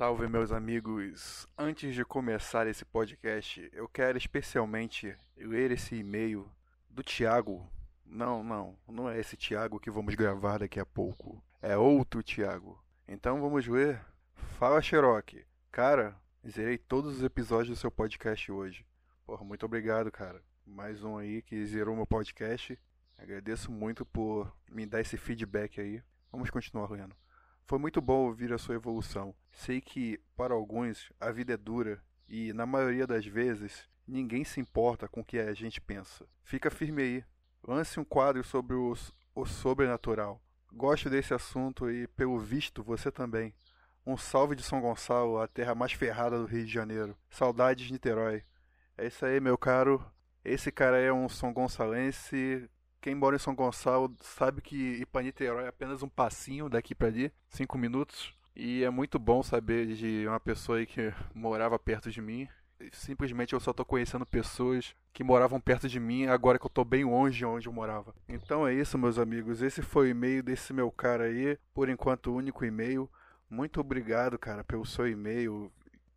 Salve, meus amigos! Antes de começar esse podcast, eu quero especialmente ler esse e-mail do Thiago. Não, não, não é esse Thiago que vamos gravar daqui a pouco. É outro Thiago. Então vamos ler. Fala, Cherokee. Cara, zerei todos os episódios do seu podcast hoje. Porra, muito obrigado, cara. Mais um aí que zerou meu podcast. Agradeço muito por me dar esse feedback aí. Vamos continuar lendo. Foi muito bom ouvir a sua evolução. Sei que, para alguns, a vida é dura e, na maioria das vezes, ninguém se importa com o que a gente pensa. Fica firme aí. Lance um quadro sobre o, o sobrenatural. Gosto desse assunto e, pelo visto, você também. Um salve de São Gonçalo, a terra mais ferrada do Rio de Janeiro. Saudades de Niterói. É isso aí, meu caro. Esse cara é um São Gonçalense quem mora em São Gonçalo sabe que ir para Niterói é apenas um passinho daqui para ali, cinco minutos. E é muito bom saber de uma pessoa que morava perto de mim. Simplesmente eu só tô conhecendo pessoas que moravam perto de mim agora que eu tô bem longe de onde eu morava. Então é isso, meus amigos. Esse foi o e-mail desse meu cara aí. Por enquanto, o único e-mail. Muito obrigado, cara, pelo seu e-mail.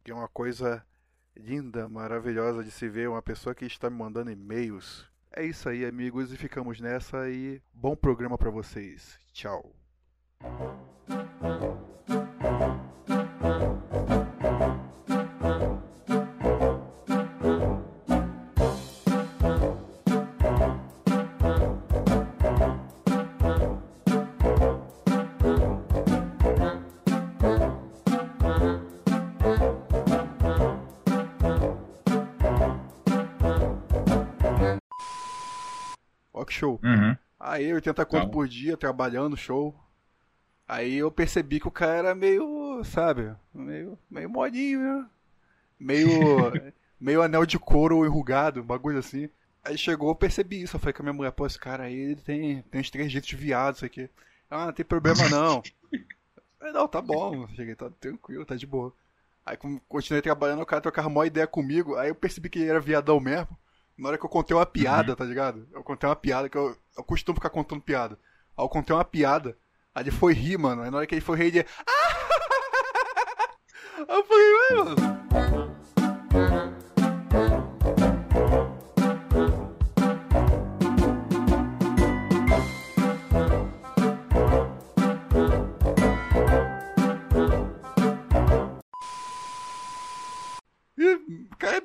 É uma coisa linda, maravilhosa de se ver. Uma pessoa que está me mandando e-mails. É isso aí, amigos, e ficamos nessa e bom programa para vocês. Tchau. Show. Uhum. Aí 80 conto por dia, trabalhando, show. Aí eu percebi que o cara era meio, sabe, meio, meio modinho, né? Meio, meio anel de couro enrugado, um bagulho assim. Aí chegou, eu percebi isso. Eu falei com a minha mulher, pô, esse cara aí, ele tem, tem uns três jeitos de viado, isso aqui. Ah, não tem problema não. Não, tá bom. Cheguei, tá tranquilo, tá de boa. Aí continuei trabalhando, o cara trocava uma ideia comigo. Aí eu percebi que ele era viadão mesmo. Na hora que eu contei uma piada, uhum. tá ligado? Eu contei uma piada, que eu, eu costumo ficar contando piada. Aí eu contei uma piada, aí ele foi rir, mano. Aí na hora que ele foi rir, ele. Aí eu falei, ué, mano.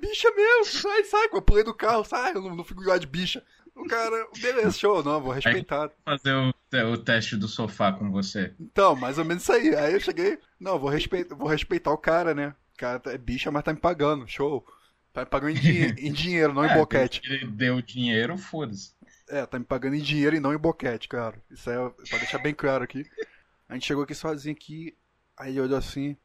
Bicha mesmo. Sai, sai, eu pulei do carro, sai, eu não, não fico igual de bicha. O cara, beleza, show, não, vou respeitar. fazer o, o teste do sofá com você. Então, mais ou menos isso aí. Aí eu cheguei, não, vou, respeitar, vou respeitar o cara, né? O cara é bicha, mas tá me pagando, show. Tá me pagando em, dinhe em dinheiro, não é, em boquete. Ele deu dinheiro, foda-se. É, tá me pagando em dinheiro e não em boquete, cara. Isso é pra deixar bem claro aqui. A gente chegou aqui sozinho aqui, aí ele olhou assim,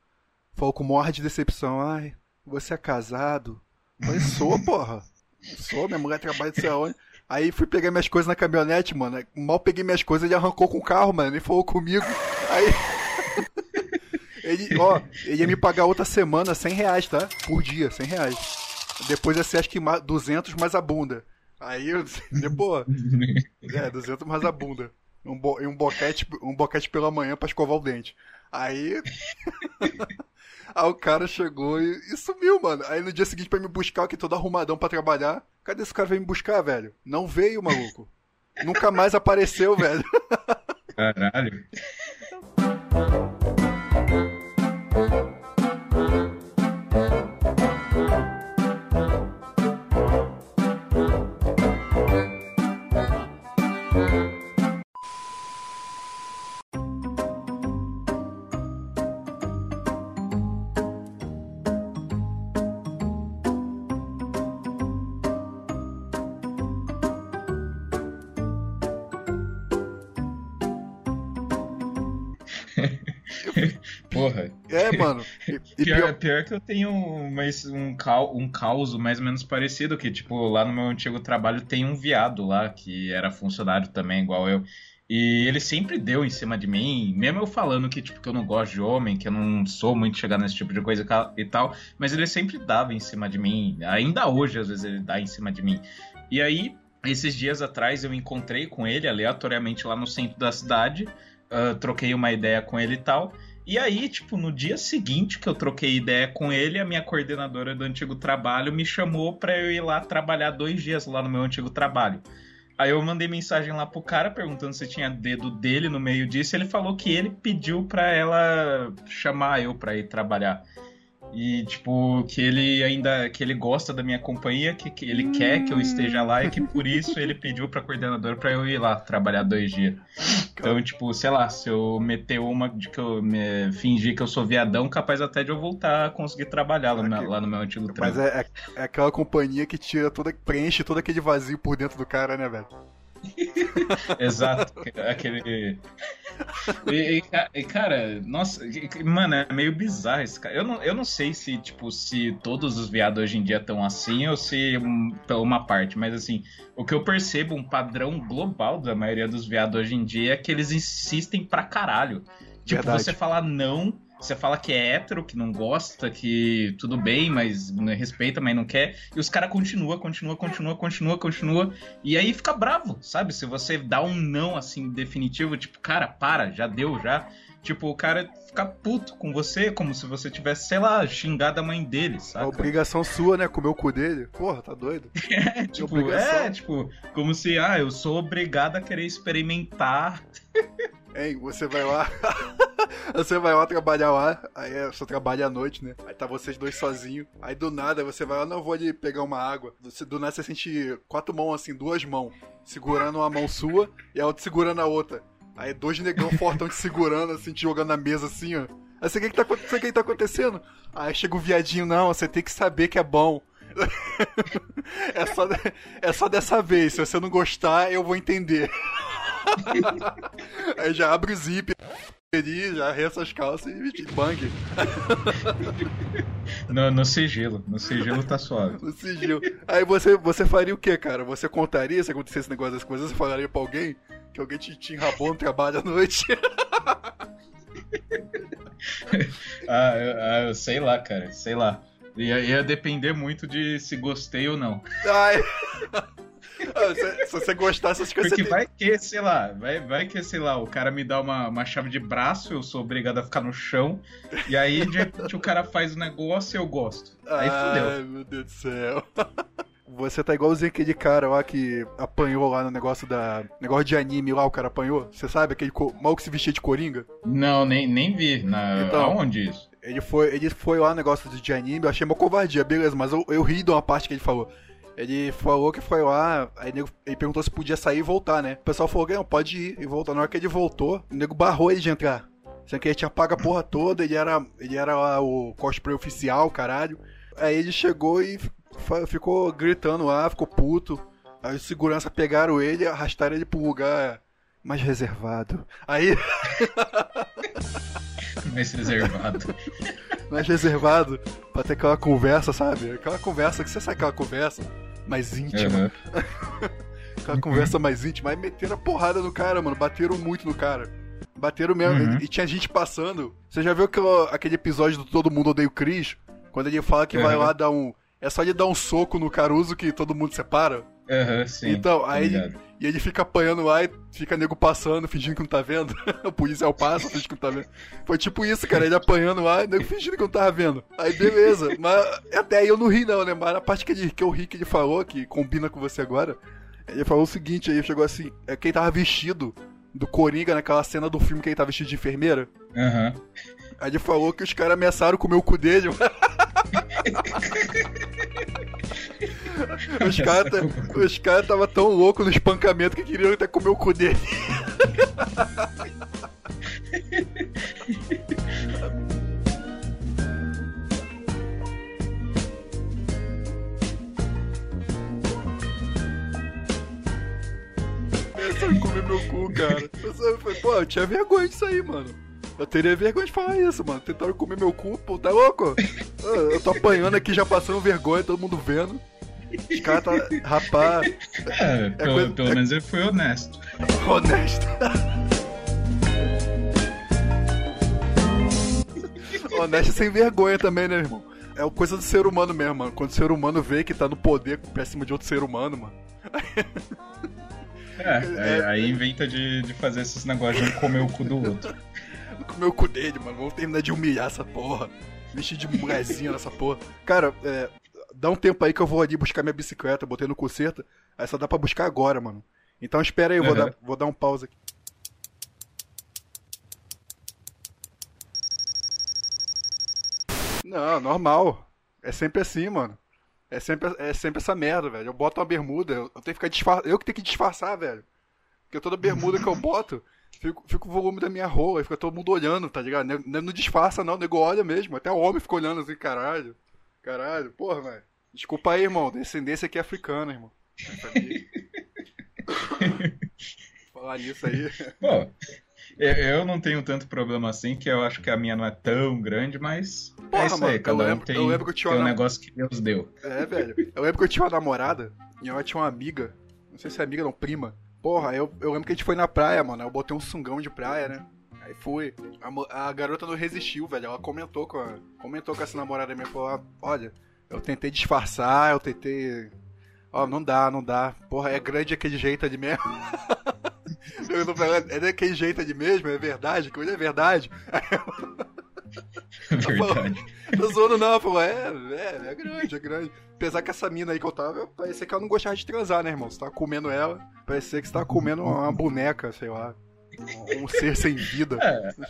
falou com morra de decepção, ai, você é casado? Falei, sou, porra. Sou, minha mulher trabalha de sei aonde. Aí fui pegar minhas coisas na caminhonete, mano. Mal peguei minhas coisas, ele arrancou com o carro, mano. Ele falou comigo. Aí. ele, ó, ele ia me pagar outra semana 100 reais, tá? Por dia, 100 reais. Depois ia ser acho que 200 mais a bunda. Aí eu pô. É, 200 mais a bunda. Um, bo um, boquete, um boquete pela manhã pra escovar o dente. Aí. Aí o cara chegou e, e, sumiu, mano. Aí no dia seguinte pra me buscar, que todo arrumadão pra trabalhar. Cadê esse cara veio me buscar, velho? Não veio, maluco. Nunca mais apareceu, velho. Caralho. Porra. É, mano. E, e pior, pior... pior, que eu tenho mais um, cal, um caos mais ou menos parecido, que, tipo, lá no meu antigo trabalho tem um viado lá, que era funcionário também, igual eu. E ele sempre deu em cima de mim, mesmo eu falando que, tipo, que eu não gosto de homem, que eu não sou muito chegar nesse tipo de coisa e tal, mas ele sempre dava em cima de mim. Ainda hoje, às vezes, ele dá em cima de mim. E aí, esses dias atrás, eu encontrei com ele aleatoriamente lá no centro da cidade, uh, troquei uma ideia com ele e tal. E aí, tipo, no dia seguinte que eu troquei ideia com ele, a minha coordenadora do antigo trabalho me chamou pra eu ir lá trabalhar dois dias lá no meu antigo trabalho. Aí eu mandei mensagem lá pro cara perguntando se tinha dedo dele no meio disso. Ele falou que ele pediu pra ela chamar eu pra ir trabalhar. E, tipo, que ele ainda. que ele gosta da minha companhia, que, que ele hum. quer que eu esteja lá e que por isso ele pediu pra coordenadora pra eu ir lá trabalhar dois dias. Então, tipo, sei lá, se eu meter uma de que eu me fingir que eu sou viadão, capaz até de eu voltar a conseguir trabalhar lá, okay. lá no meu antigo trabalho. Mas é, é, é, aquela companhia que tira toda. preenche todo aquele vazio por dentro do cara, né, velho? Exato, aquele. E, e, cara, nossa, mano, é meio bizarro esse cara. Eu não, eu não sei se, tipo, se todos os viados hoje em dia estão assim ou se uma parte, mas assim, o que eu percebo, um padrão global da maioria dos viados hoje em dia é que eles insistem pra caralho. Tipo, Verdade. você falar não você fala que é hétero, que não gosta, que tudo bem, mas respeita, mas não quer. E os caras continua, continua, continua, continua, continua. E aí fica bravo, sabe? Se você dá um não assim definitivo, tipo, cara, para, já deu, já. Tipo, o cara fica puto com você, como se você tivesse, sei lá, xingado a mãe dele, sabe? A obrigação sua, né? Comer o cu dele. Porra, tá doido? é, tipo, é, tipo, como se, ah, eu sou obrigado a querer experimentar. Hein, você vai lá. você vai lá trabalhar lá, aí é, você trabalha à noite, né? Aí tá vocês dois sozinhos. Aí do nada você vai lá, não vou ali pegar uma água. Do nada você sente quatro mãos assim, duas mãos, segurando uma mão sua e a outra segurando a outra. Aí dois negão fortão te segurando, assim, te jogando na mesa assim, ó. Aí você, o que, que, tá, você, que, tá acontecendo? Aí chega o viadinho, não, você tem que saber que é bom. é, só, é só dessa vez, se você não gostar, eu vou entender. Aí já abre o zíper já arreça as calças e bang. No, no sigilo. No sigilo tá suave. No sigilo. Aí você, você faria o que, cara? Você contaria se acontecesse esse negócio das coisas? Você falaria pra alguém que alguém te, te enrabou no trabalho à noite? ah, eu, ah, eu sei lá, cara. Sei lá. Ia, ia depender muito de se gostei ou não. Ai. Ah, se, se, você gostar, essas coisas. Porque vai que, sei lá, vai, vai que, sei lá, o cara me dá uma, uma chave de braço, eu sou obrigado a ficar no chão. E aí, de repente, o cara faz o negócio e eu gosto. Aí fudeu. Ai, meu Deus do céu. Você tá igualzinho aquele cara lá que apanhou lá no negócio da. Negócio de anime lá, o cara apanhou. Você sabe aquele co... mal que se vestia de coringa? Não, nem, nem vi. Na... Então, Aonde isso? Ele foi, ele foi lá no negócio de anime, eu achei uma covardia, beleza, mas eu, eu ri de uma parte que ele falou. Ele falou que foi lá, aí nego, ele perguntou se podia sair e voltar, né? O pessoal falou não, pode ir e voltar. Na hora que ele voltou, o nego barrou ele de entrar. Sendo que ele tinha pago a porra toda, ele era, ele era lá o cosplay oficial, caralho. Aí ele chegou e ficou gritando lá, ficou puto. Aí os segurança pegaram ele e arrastaram ele pro lugar mais reservado. Aí. mais reservado. mais reservado pra ter aquela conversa, sabe? Aquela conversa que você sabe aquela conversa mais íntima. Uhum. aquela conversa mais íntima. Aí meteram a porrada no cara, mano. Bateram muito no cara. Bateram mesmo. Uhum. E, e, tinha gente passando. Você já viu aquele, aquele episódio do Todo Mundo Odeia o Chris? Quando ele fala que uhum. vai lá dar um. É só ele dar um soco no Caruso que todo mundo separa? Aham, uhum, sim. Então, aí ele, e ele fica apanhando lá e fica nego passando, fingindo que não tá vendo. o policial passa, fingindo que não tá vendo. Foi tipo isso, cara. Ele apanhando lá e nego fingindo que não tava vendo. Aí beleza. Mas até aí eu não ri, não, né? Mas a parte que, ele, que eu ri que ele falou, que combina com você agora, ele falou o seguinte, aí chegou assim, é quem tava vestido do Coringa naquela cena do filme que ele tava vestido de enfermeira. Aham. Uhum. Aí ele falou que os caras ameaçaram comer o cu dele. os caras os cara tava tão loucos no espancamento que queriam até comer o cu dele. Pensa comer meu cu, cara. Falei, pô, eu tinha vergonha disso aí, mano. Eu teria vergonha de falar isso, mano. Tentaram comer meu cu, pô, tá louco? Eu tô apanhando aqui, já passando vergonha, todo mundo vendo. Os caras tá. Rapaz. É, é pelo, coisa, pelo menos ele foi honesto. Honesto. honesto sem vergonha também, né, irmão? É coisa do ser humano mesmo, mano. Quando o ser humano vê que tá no poder pra cima de outro ser humano, mano. É, é, aí inventa de, de fazer esses negócios de um comer o cu do outro. Comer o cu dele, mano. Vamos terminar de humilhar essa porra. Vestir de mulherzinha nessa porra. Cara, é, dá um tempo aí que eu vou ali buscar minha bicicleta, botei no conserto. Aí só dá pra buscar agora, mano. Então espera aí, eu vou, Uhum. dar, vou dar um pause aqui. Não, normal. É sempre assim, mano. É sempre, é sempre essa merda, velho. Eu boto uma bermuda, eu, tenho que ficar disfarçado. Eu que tenho que disfarçar, velho. Porque toda bermuda que eu boto, fica, fica o volume da minha roupa, aí fica todo mundo olhando, tá ligado? Não, não disfarça, não, o nego olha mesmo. Até o homem fica olhando assim, caralho. Caralho, porra, velho. Desculpa aí, irmão. Descendência aqui é africana, irmão. Falar nisso aí. Pô, eu, não tenho tanto problema assim, que eu acho que a minha não é tão grande, mas Porra, é isso mano, aí, eu cada um lembro- tem, eu lembro que eu tinha tem um uma- negócio que Deus deu. É, velho. Eu lembro que eu tinha uma namorada e ela tinha uma amiga. Não sei se é amiga, não, prima. Porra, eu, eu lembro que a gente foi na praia, mano. Eu botei um sungão de praia, né? Aí fui. A, a garota não resistiu, velho. Ela comentou com a, comentou com essa namorada minha. Falou: "Ah, Olha, eu tentei disfarçar, eu tentei. Ó, não dá, não dá. Porra, é grande aquele jeito ali mesmo. eu é daquele jeito ali mesmo, é verdade? Que é verdade? Verdade. Tô zoando não, falou, é, é, é grande, é grande. Apesar que essa mina aí que eu tava, parecia que ela não gostava de transar, né, irmão? Você tava comendo ela, parecia que você tava comendo uma boneca, sei lá. Um ser sem vida.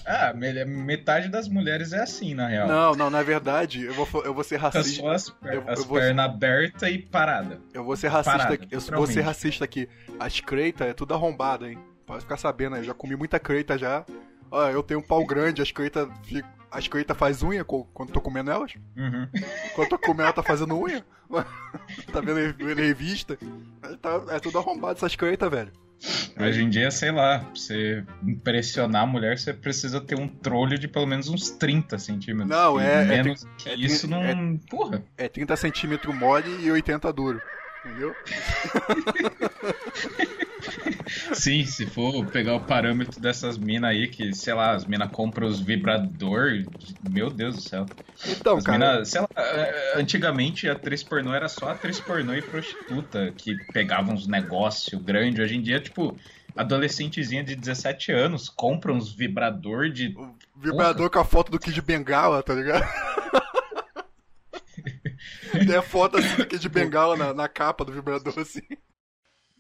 Ah, me- metade das mulheres é assim, na real. Não, não, na verdade, eu vou, eu vou ser racista. só as, per- Eu- eu as pernas abertas e parada. Eu vou ser racista Parada, aqui. Eu vou ser racista aqui. As creitas é tudo arrombado, hein? Pode ficar sabendo. Eu já comi muita creita já. Ó, eu tenho um pau grande, as creitas. As creitas faz unha quando tô comendo elas. Uhum. Quando tô comendo, ela tá fazendo unha. tá vendo, vendo revista. É, tá- é tudo arrombado essas creitas, velho. Hoje em dia, sei lá, pra você impressionar a mulher, você precisa ter um trolho de pelo menos uns 30 centímetros. Não, é- é Menos que é isso tri- não. Porra. É 30 centímetros mole e 80 duro. Entendeu? Sim, se for pegar o parâmetro dessas minas aí, que, sei lá, as minas compram os vibrador, meu Deus do céu. Então, As cara. mina, sei lá, é, antigamente a atriz pornô era só atriz pornô e prostituta que pegavam uns negócios grandes. Hoje em dia, tipo, adolescentezinha de 17 anos compra uns vibrador de. O vibrador com a foto do Kid Bengala, tá ligado? Tem a foto assim do Kid Bengala na, na capa do vibrador, assim.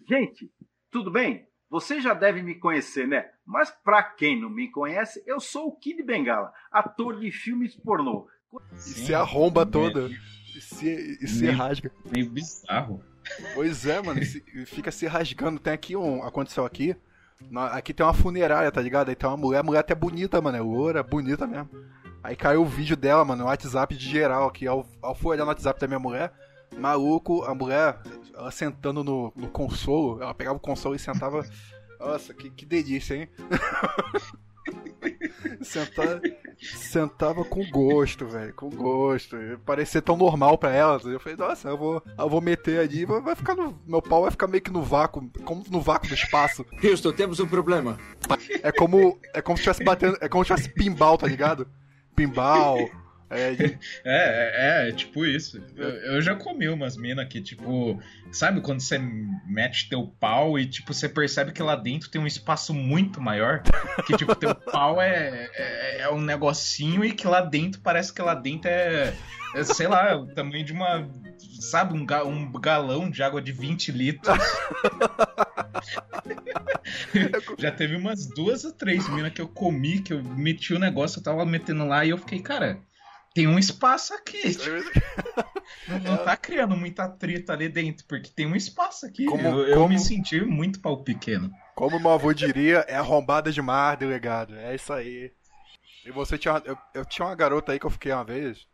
Gente, tudo bem? Você já deve me conhecer, né? Mas pra quem não me conhece, eu sou o Kid Bengala, ator de filmes pornô. E se arromba toda. E se, e se Meio- rasga. Meio bizarro. Pois é, mano. se- fica se rasgando. Tem aqui um. Aconteceu aqui. na- aqui tem uma funerária, tá ligado? Aí tem uma mulher, a mulher até bonita, mano. É loura, bonita mesmo. Aí caiu o vídeo dela, mano, no WhatsApp de geral aqui. Ao, ao fui olhar no WhatsApp da minha mulher, maluco, a mulher, ela sentando no, no consolo, ela pegava o consolo e sentava. Nossa, que, que delícia, hein? sentava, sentava com gosto, velho, com gosto. Parecia tão normal pra ela. Eu falei, nossa, eu vou, eu vou meter ali, vai, vai ficar no. Meu pau vai ficar meio que no vácuo, como no vácuo do espaço. Houston, temos um problema. É como. É como se estivesse batendo. É como se tivesse pinball, tá ligado? Pinball. É, de- É, é, é, tipo isso. Eu, eu já comi umas minas que, tipo, sabe quando você mete teu pau e, tipo, você percebe que lá dentro tem um espaço muito maior? Que, tipo, teu pau é, é, é um negocinho e que lá dentro parece que lá dentro é, é, sei lá, o tamanho de uma. Sabe, um, ga- um galão de água de 20 litros. Já teve umas duas ou três minas que eu comi, que eu meti o negócio, eu tava metendo lá e eu fiquei, cara, tem um espaço aqui. Não, não tá criando muita treta ali dentro, porque tem um espaço aqui. Como- eu eu como- me senti muito pau pequeno. Como meu avô diria, é arrombada demais, delegado. É isso aí. E você tinha. Eu, eu tinha uma garota aí que eu fiquei uma vez.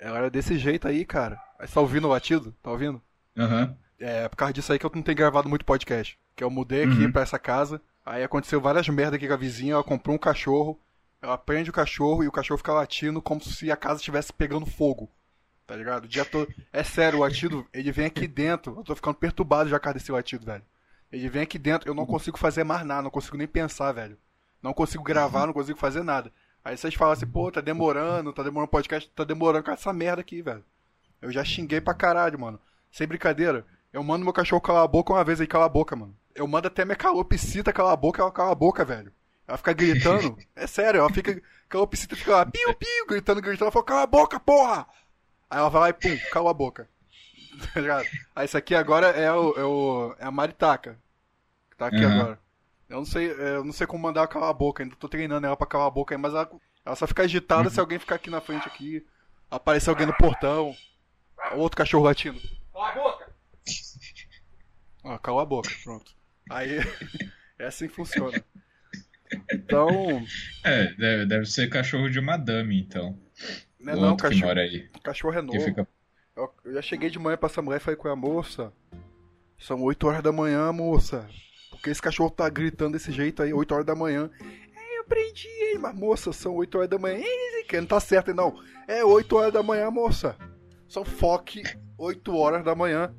Ela era desse jeito aí, cara. Você tá ouvindo o latido? Tá ouvindo? Aham. É por causa disso aí que eu não tenho gravado muito podcast. Que eu mudei aqui Uhum. pra essa casa. Aí aconteceu várias merdas aqui com a vizinha. Ela comprou um cachorro. Ela prende o cachorro e o cachorro fica latindo como se a casa estivesse pegando fogo. Tá ligado? O dia todo. É sério, o latido, ele vem aqui dentro. Eu tô ficando perturbado já com desse latido, velho. Ele vem aqui dentro, eu não consigo fazer mais nada, não consigo nem pensar, velho. Não consigo gravar, não consigo fazer nada. Aí vocês falam assim, pô, tá demorando, tá demorando podcast, tá demorando com essa merda aqui, velho. Eu já xinguei pra caralho, mano. Sem brincadeira. Eu mando meu cachorro calar a boca uma vez aí, cala a boca, mano. Eu mando até minha calopsita calar a boca, ela cala a boca, velho. Ela fica gritando. é sério, ela fica. Calopsita fica lá, piu, piu, gritando, gritando. Ela fala, cala a boca, porra! Aí ela vai lá e pum, cala a boca. Tá ligado? Aí isso aqui agora é, o, é, o, é a Maritaca. Que tá aqui uhum. agora. Eu não sei, é, eu não sei como mandar ela calar a boca, ainda tô treinando ela pra calar a boca aí, mas ela, ela só fica agitada uhum. se alguém ficar aqui na frente aqui, aparecer alguém no portão, outro cachorro latindo. Cala a boca! Ah, cala a boca, pronto. Aí é assim que funciona. Então. É, deve, deve ser cachorro de madame, então. Não é não, cachorro. Que mora aí. Cachorro é novo. Fica... Eu, eu, já cheguei de manhã pra essa mulher e falei com a moça. São 8 horas da manhã, moça. Porque esse cachorro tá gritando desse jeito aí, 8 horas da manhã. É, eu prendi ele, mas moça, são 8 horas da manhã. Que não tá certo, não. É 8 horas da manhã, moça. São foque 8 horas da manhã.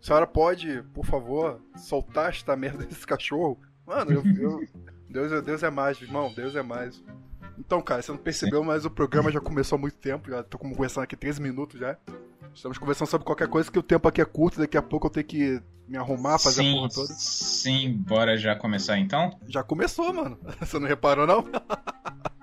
A senhora pode, por favor, soltar esta merda desse cachorro? Mano, eu, eu, Deus, é, Deus é mais, irmão. Deus é mais. Então, cara, você não percebeu, mas o programa já começou há muito tempo. Já tô conversando aqui 13 minutos já. Estamos conversando sobre qualquer coisa que o tempo aqui é curto. Daqui a pouco eu tenho que me arrumar, fazer sim, a porra toda. Sim, bora já começar então? Já começou, mano. Você não reparou, não?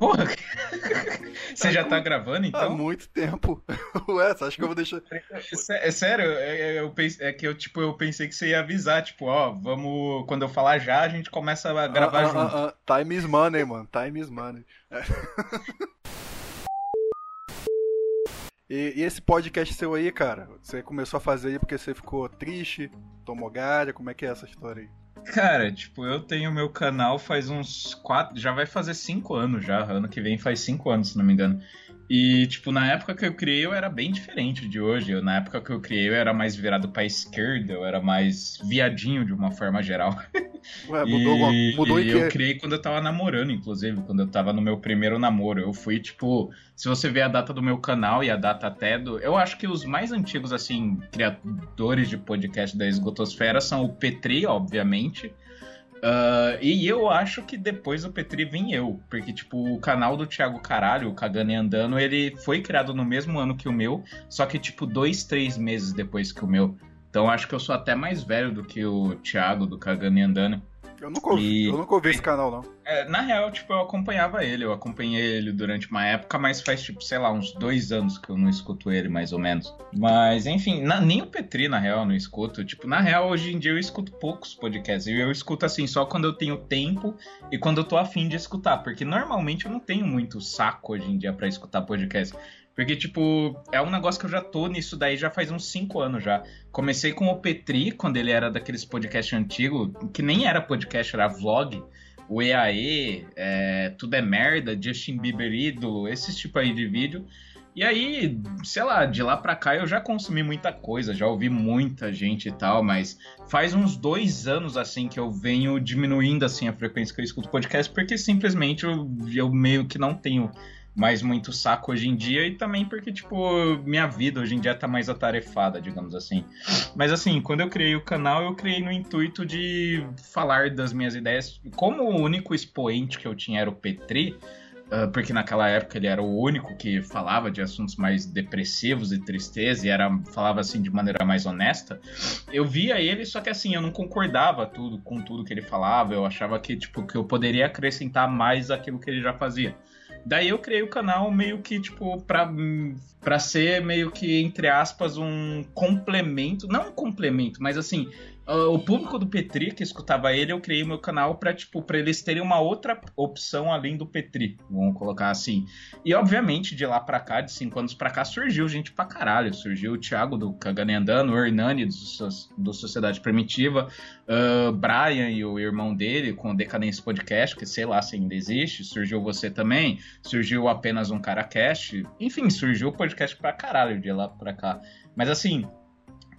Porra! Você já tá gravando então? Há muito tempo. Ué, você acha que eu vou deixar. É, é sério, é, é, eu pense, é que eu, tipo, eu pensei que você ia avisar, tipo, ó, vamos. Quando eu falar já, a gente começa a gravar ah, ah junto. Ah, ah, time is money, mano. Time is money. E, e, esse podcast seu aí, cara, você começou a fazer aí porque você ficou triste, tomou galha, como é que é essa história aí? Cara, tipo, eu tenho meu canal faz uns quatro. Já vai fazer cinco anos já. Ano que vem faz cinco anos, se não me engano. E, tipo, na época que eu criei, eu era bem diferente de hoje. Eu, na época que eu criei, eu era mais virado pra esquerda, eu era mais viadinho de uma forma geral. Ué, mudou, e, mudou e eu criei quando eu tava namorando, inclusive, quando eu tava no meu primeiro namoro. Eu fui, tipo, se você ver a data do meu canal e a data até do. Eu acho que os mais antigos, assim, criadores de podcast da Esgotosfera são o Petri, obviamente. Uh, e eu acho que depois do Petri vim eu, porque, tipo, o canal do Thiago Caralho, o Andando, ele foi criado no mesmo ano que o meu, só que, tipo, dois, três meses depois que o meu. Então acho que eu sou até mais velho do que o Thiago do Cagando e Andando. Eu nunca ouvi, e... eu nunca ouvi esse canal, não. É, na real, tipo, eu acompanhava ele, eu acompanhei ele durante uma época, mas faz, tipo, sei lá, uns dois anos que eu não escuto ele, mais ou menos. Mas, enfim, na, nem o Petri, na real, eu não escuto. Tipo, na real, hoje em dia eu escuto poucos podcasts. E eu escuto, assim, só quando eu tenho tempo e quando eu tô afim de escutar. Porque normalmente eu não tenho muito saco hoje em dia para escutar podcast. Porque, tipo, é um negócio que eu já tô nisso daí já faz uns 5 anos já. Comecei com o Petri, quando ele era daqueles podcasts antigos, que nem era podcast, era vlog. O EAE, é, Tudo é Merda, Justin Bieber Ídolo, esses tipo aí de vídeo. E aí, sei lá, de lá pra cá eu já consumi muita coisa, já ouvi muita gente e tal, mas faz uns dois anos assim que eu venho diminuindo assim a frequência que eu escuto podcast, porque simplesmente eu, eu meio que não tenho mais muito saco hoje em dia e também porque, tipo, minha vida hoje em dia tá mais atarefada, digamos assim. Mas assim, quando eu criei o canal, eu criei no intuito de falar das minhas ideias. Como o único expoente que eu tinha era o Petri, Uh, porque naquela época ele era o único que falava de assuntos mais depressivos e tristeza e era falava assim de maneira mais honesta. Eu via ele, só que assim, eu não concordava tudo com tudo que ele falava, eu achava que tipo que eu poderia acrescentar mais aquilo que ele já fazia. Daí eu criei o canal meio que, tipo, pra, pra ser meio que, entre aspas, um complemento. Não um complemento, mas assim, o público do Petri que escutava ele, eu criei meu canal para tipo, para eles terem uma outra opção além do Petri, vamos colocar assim. E obviamente, de lá para cá, de cinco anos para cá, surgiu gente pra caralho. Surgiu o Thiago do Cagane Andando, o Hernani do, do Sociedade Primitiva, uh, Brian e o irmão dele com o Decadência Podcast, que sei lá se ainda existe. Surgiu você também, surgiu apenas um Caracast. Enfim, surgiu o podcast pra caralho de lá pra cá. Mas assim,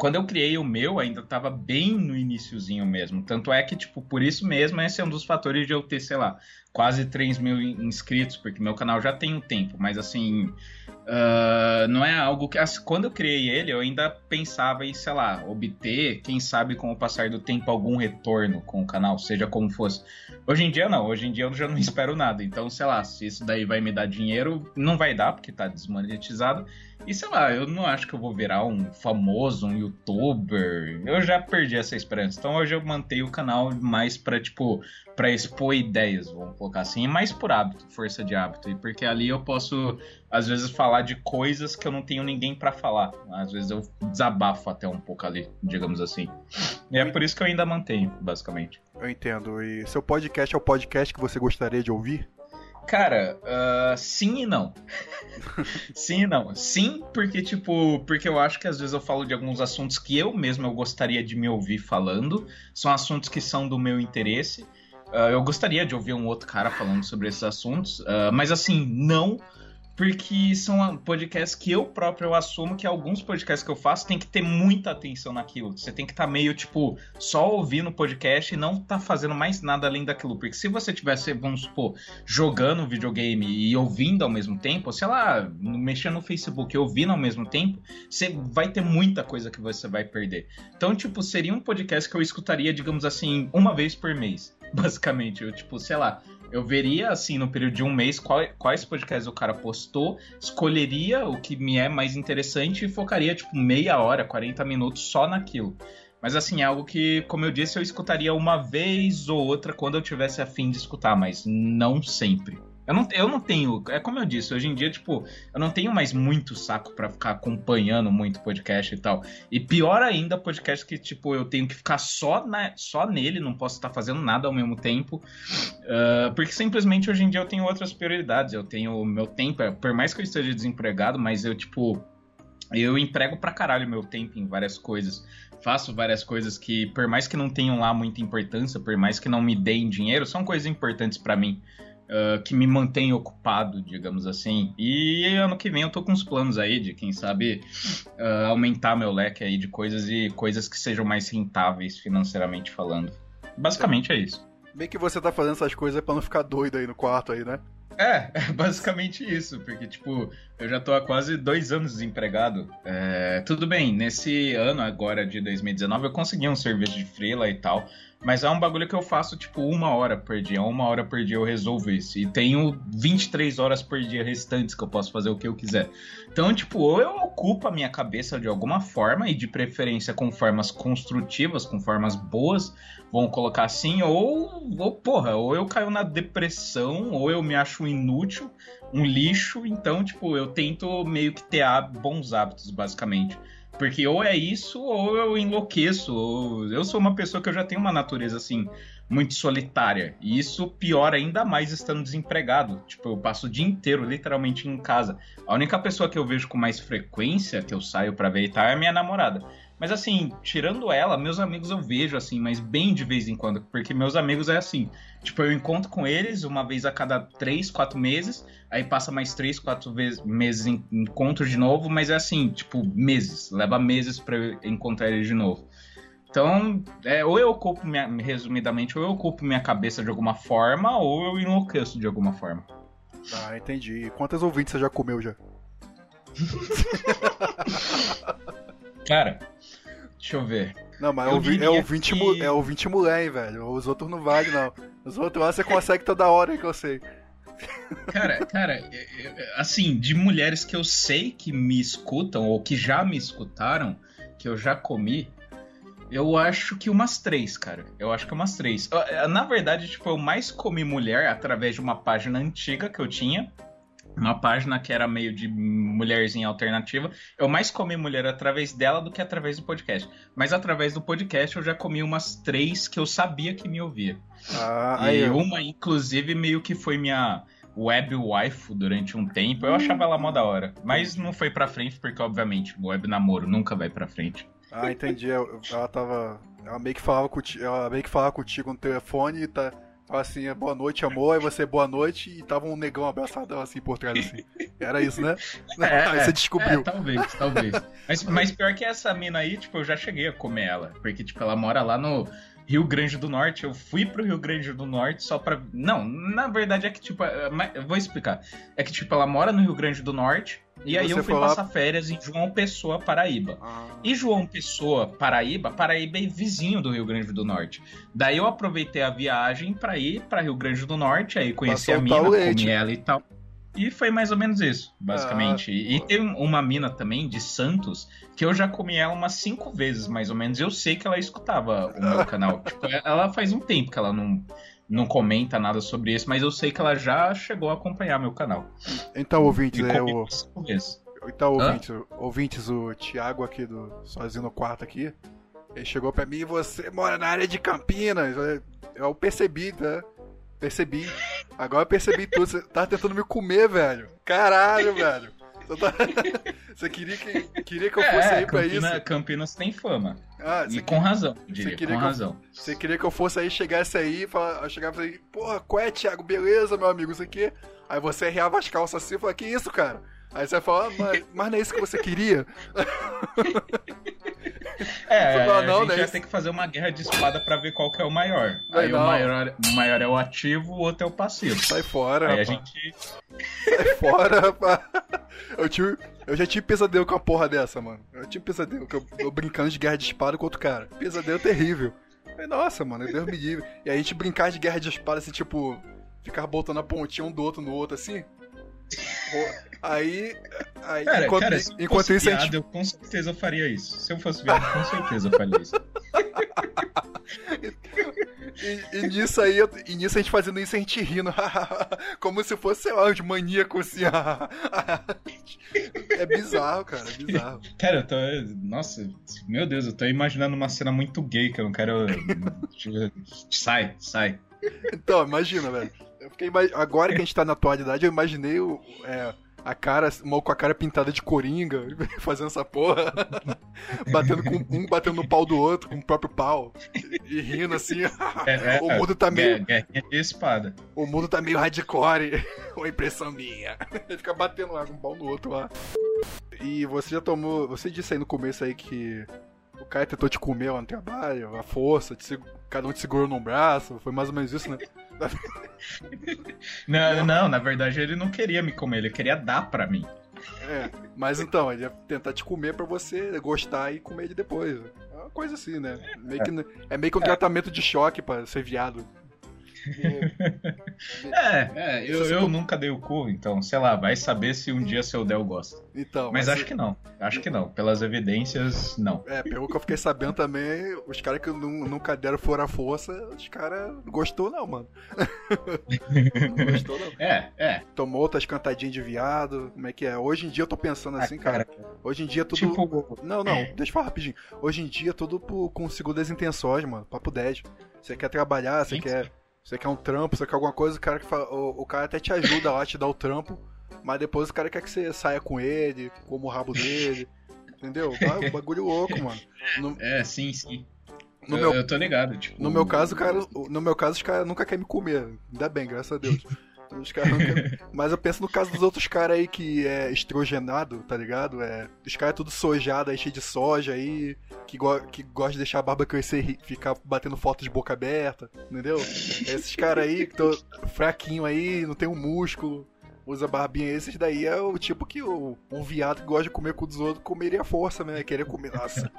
quando eu criei o meu, ainda estava bem no iníciozinho mesmo. Tanto é que, tipo, por isso mesmo, esse é um dos fatores de eu ter, sei lá, quase 3 mil inscritos, porque meu canal já tem um tempo, mas assim, Uh, não é algo que. Quando eu criei ele, eu ainda pensava em, sei lá, obter, quem sabe com o passar do tempo, algum retorno com o canal, seja como fosse. Hoje em dia, não. Hoje em dia eu já não espero nada. Então, sei lá, se isso daí vai me dar dinheiro, não vai dar, porque tá desmonetizado. E sei lá, eu não acho que eu vou virar um famoso, um youtuber. Eu já perdi essa esperança. Então hoje eu mantenho o canal mais pra, tipo, pra expor ideias, vamos colocar assim. E mais por hábito, força de hábito. E porque ali eu posso, às vezes, falar de coisas que eu não tenho ninguém para falar. Às vezes eu desabafo até um pouco ali, digamos assim. E é por isso que eu ainda mantenho, basicamente. Eu entendo. E seu podcast é o podcast que você gostaria de ouvir? Cara, uh, sim e não. sim e não. Sim, porque, tipo, porque eu acho que às vezes eu falo de alguns assuntos que eu mesmo eu gostaria de me ouvir falando. São assuntos que são do meu interesse. Uh, eu gostaria de ouvir um outro cara falando sobre esses assuntos. Uh, mas assim, não porque são podcasts que eu próprio assumo que alguns podcasts que eu faço tem que ter muita atenção naquilo. Você tem que estar tá meio, tipo, só ouvindo o podcast e não tá fazendo mais nada além daquilo. Porque se você tivesse, vamos supor, jogando videogame e ouvindo ao mesmo tempo, sei lá, mexendo no Facebook e ouvindo ao mesmo tempo, você vai ter muita coisa que você vai perder. Então, tipo, seria um podcast que eu escutaria, digamos assim, uma vez por mês. Basicamente, eu, tipo, sei lá, eu veria, assim, no período de um mês, qual, quais podcasts o cara postou, escolheria o que me é mais interessante e focaria, tipo, meia hora, 40 minutos só naquilo. Mas, assim, é algo que, como eu disse, eu escutaria uma vez ou outra quando eu tivesse afim de escutar, mas não sempre. Eu não, eu não tenho. É como eu disse, hoje em dia, tipo, eu não tenho mais muito saco para ficar acompanhando muito podcast e tal. E pior ainda, podcast que, tipo, eu tenho que ficar só, na, só nele, não posso estar fazendo nada ao mesmo tempo. Uh, porque simplesmente hoje em dia eu tenho outras prioridades. Eu tenho meu tempo, é, por mais que eu esteja desempregado, mas eu, tipo, eu emprego pra caralho meu tempo em várias coisas. Faço várias coisas que, por mais que não tenham lá muita importância, por mais que não me deem dinheiro, são coisas importantes para mim uh, que me mantém ocupado, digamos assim. E ano que vem eu tô com uns planos aí de, quem sabe, uh, aumentar meu leque aí de coisas e coisas que sejam mais rentáveis financeiramente falando. Basicamente é isso. Bem que você tá fazendo essas coisas para não ficar doido aí no quarto aí, né? É, é basicamente isso, porque, tipo, eu já tô há quase dois anos desempregado. É, tudo bem, nesse ano agora de 2019 eu consegui um serviço de freela e tal, mas é um bagulho que eu faço, tipo, uma hora por dia. Uma hora por dia eu resolvo isso. E tenho 23 horas por dia restantes que eu posso fazer o que eu quiser. Então, tipo, ou eu ocupo a minha cabeça de alguma forma, e de preferência com formas construtivas, com formas boas, vamos colocar assim, ou, ou porra, ou eu caio na depressão, ou eu me acho inútil, um lixo. Então, tipo, eu tento meio que ter bons hábitos, basicamente. Porque ou é isso, ou eu enlouqueço. Ou... Eu sou uma pessoa que eu já tenho uma natureza assim, muito solitária. E isso piora ainda mais estando desempregado. Tipo, eu passo o dia inteiro literalmente em casa. A única pessoa que eu vejo com mais frequência, que eu saio para ver e tal, é a minha namorada. Mas assim, tirando ela, meus amigos eu vejo assim, mas bem de vez em quando, porque meus amigos é assim. Tipo, eu encontro com eles uma vez a cada três, quatro meses, aí passa mais três, quatro vezes, meses em encontro de novo, mas é assim, tipo, meses. Leva meses para encontrar eles de novo. Então, é, ou eu ocupo, minha, resumidamente, ou eu ocupo minha cabeça de alguma forma, ou eu enlouqueço de alguma forma. Ah, entendi. Quantas ouvintes você já comeu já? Cara, Deixa eu ver. Não, mas é o, é, ouvinte, que... é ouvinte mulher, hein, velho. Os outros não vale, não. Os outros lá você consegue toda hora que eu sei. Cara, cara, é, é, assim, de mulheres que eu sei que me escutam, ou que já me escutaram, que eu já comi, eu acho que umas três, cara. Eu acho que umas três. Na verdade, tipo, eu mais comi mulher através de uma página antiga que eu tinha, uma página que era meio de mulherzinha alternativa. Eu mais comi mulher através dela do que através do podcast. Mas através do podcast eu já comi umas três que eu sabia que me ouvia. Ah, e uma, inclusive, meio que foi minha web wife durante um tempo. Eu achava ela mó da hora. Mas não foi pra frente, porque, obviamente, web namoro nunca vai pra frente. Ah, entendi. Ela tava. Ela meio que falava contigo, ela meio que falava contigo no telefone e tá assim, é boa noite, amor, aí você boa noite, e tava um negão abraçadão assim por trás, assim. Era isso, né? É, aí você descobriu. É, talvez, talvez. Mas, mas pior que essa mina aí, tipo, eu já cheguei a comer ela. Porque, tipo, ela mora lá no. Rio Grande do Norte. Eu fui pro Rio Grande do Norte só pra. Não, na verdade é que, tipo, é, eu vou explicar. É que, tipo, ela mora no Rio Grande do Norte. E aí eu fui passar férias em João Pessoa, Paraíba. Ah. E João Pessoa, Paraíba, Paraíba é vizinho do Rio Grande do Norte. Daí eu aproveitei a viagem para ir para Rio Grande do Norte, aí conheci a mina, comi ela e tal. E foi mais ou menos isso, basicamente. Ah, e tem uma mina também de Santos que eu já comi ela umas cinco vezes, mais ou menos. Eu sei que ela escutava o meu canal. tipo, ela faz um tempo que ela não, não comenta nada sobre isso, mas eu sei que ela já chegou a acompanhar meu canal. Então, ouvintes, é o. Então, ouvintes, ouvintes, o Thiago aqui do Sozinho no Quarto aqui. Ele chegou pra mim e você mora na área de Campinas. Eu percebi, né? Percebi. Agora eu percebi tudo. Você tá tentando me comer, velho. Caralho, velho. Você, tá... você queria, que, queria que eu fosse é, aí pra Campina, isso? Campinas tem fama. Ah, e com razão, diria, você com razão. Eu, você queria que eu fosse aí, chegasse aí, falar, chegava aí, porra, qual é, Thiago? Beleza, meu amigo, isso aqui. Aí você riava as calças assim e falava, que isso, cara? Aí você vai falar, ah, mas, mas não é isso que você queria? É, não, não, a gente né? vai ter que fazer uma guerra de espada pra ver qual que é o maior. Aí não. o maior, o maior é o ativo, o outro é o passivo. Sai fora, Aí rapaz. a gente... Sai fora, rapaz. Eu, tive, eu já tive pesadelo com a porra dessa, mano. Eu tive pesadelo, eu, eu brincando de guerra de espada com outro cara. Pesadelo terrível. Aí, nossa, mano, Deus me livre. E a gente brincar de guerra de espada, assim, tipo... Ficar botando a pontinha um do outro no outro, assim... Aí, aí cara, enquanto, cara, enquanto isso piada, a gente... eu com certeza faria isso. Se eu fosse viado, com certeza eu faria isso. e, e, nisso aí, e nisso a gente fazendo isso, a gente rindo, como se fosse, sei lá, de maníaco, assim. é bizarro, cara, é bizarro. Cara, eu tô. Nossa, meu Deus, eu tô imaginando uma cena muito gay que eu não quero. sai, sai. Então, imagina, velho. Eu fiquei Agora que a gente tá na atualidade, eu imaginei o. É a cara, mal com a cara pintada de coringa, fazendo essa porra. batendo com um batendo no pau do outro, com o próprio pau. E, rindo assim. É, é, o mundo tá meio. É, é, espada. O mundo tá meio hardcore. Uma impressão minha. Ele fica batendo lá com um pau no outro lá. E você já tomou. Você disse aí no começo aí que o cara tentou te comer lá no trabalho, a força, te, cada um te segurou num braço, foi mais ou menos isso, né? não, não, na verdade ele não queria me comer, ele queria dar pra mim. É, mas então, ele ia tentar te comer pra você gostar e comer ele depois. É uma coisa assim, né? Meio que, é meio que um é. tratamento de choque pra ser viado. É, é eu, eu nunca dei o cu, então, sei lá, vai saber se um dia seu Del gosta. Então, mas, mas acho que não, acho que não. Pelas evidências, não. É, pelo que eu fiquei sabendo também, os caras que nunca deram fora a força, os caras gostou não, mano. não gostou não. É, é. Tomou outras cantadinhas de viado, como é que é? Hoje em dia eu tô pensando ah, assim, ah, cara. Hoje em dia tudo. Tipo... Não, não, deixa eu falar rapidinho. Hoje em dia tudo com segundas intenções, mano. Papo 10. Você quer trabalhar, você quer você quer um trampo, você quer alguma coisa, o cara, que fala, o, o cara até te ajuda lá, te dá o trampo, mas depois o cara quer que você saia com ele, como o rabo dele. Entendeu? Bagulho louco, mano. No... É, sim, sim. No eu, meu... eu tô ligado, tipo. No meu caso, cara, no meu caso, os caras nunca querem me comer. Ainda bem, graças a Deus. Os caras nunca... Mas eu penso no caso dos outros caras aí que é estrogenado, tá ligado? É... Os caras é tudo sojado aí, cheio de soja aí, que, go... que gosta de deixar a barba crescer e ficar batendo foto de boca aberta, entendeu? Esses caras aí que tô fraquinho aí, não tem um músculo, usa barbinha. Esses daí é o tipo que o, um viado que gosta de comer com os outros comeria força, né? Querer comer. Nossa,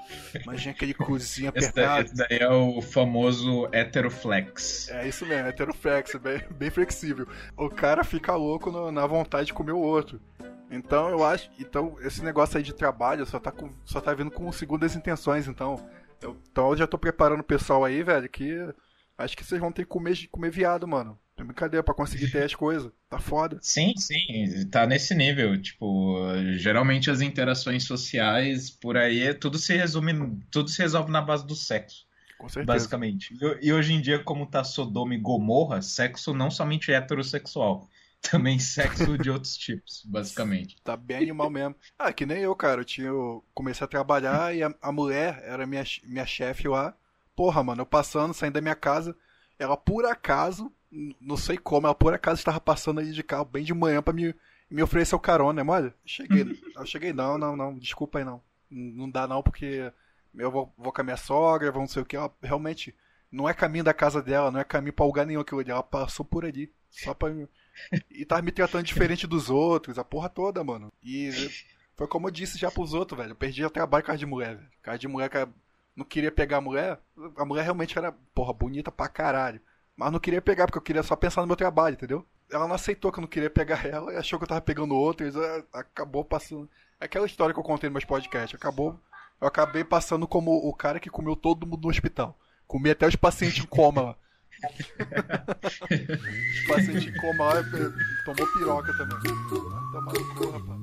imagina aquele cozinho apertado. Esse daí, esse daí, é o famoso heteroflex. É isso mesmo, heteroflex, bem, bem flexível. O cara fica louco no, na vontade de comer o outro. Então eu acho. Então, esse negócio aí de trabalho só tá, com, só tá vindo com segundas intenções, então. Eu, então eu já tô preparando o pessoal aí, velho, que acho que vocês vão ter que comer, comer viado, mano. É brincadeira pra conseguir ter as coisas. Tá foda. Sim, sim. Tá nesse nível. Tipo, geralmente as interações sociais por aí, tudo se resume, tudo se resolve na base do sexo. Com certeza. Basicamente. E hoje em dia, como tá Sodoma e Gomorra, sexo não somente heterossexual. Também sexo de outros tipos, basicamente. Tá bem animal mesmo. Ah, que nem eu, cara. Eu, tinha, eu comecei a trabalhar e a, a mulher era minha, minha chefe lá. Porra, mano, eu passando, saindo da minha casa, ela por acaso não sei como, ela por acaso estava passando aí de carro bem de manhã para me, me oferecer o carona, né, olha, cheguei, eu cheguei, não, não, não, desculpa aí não, não dá não porque eu vou, vou com a minha sogra, vamos não sei o que, ela realmente Não é caminho da casa dela, não é caminho pra lugar nenhum aquilo ali. Ela passou por ali. Só pra. E tava me tratando diferente dos outros, a porra toda, mano. E foi como eu disse já pros outros, velho. Eu perdi o trabalho com a de mulher, velho. Cara de mulher que não queria pegar a mulher. A mulher realmente era, porra, bonita pra caralho. Mas não queria pegar, porque eu queria só pensar no meu trabalho, entendeu? Ela não aceitou que eu não queria pegar ela e achou que eu tava pegando outro. E acabou passando. É aquela história que eu contei no meus podcasts. Acabou. Eu acabei passando como o cara que comeu todo mundo no hospital. Comi até os pacientes em coma lá. os pacientes em coma lá tomou piroca também. Tomar no cu, rapaz.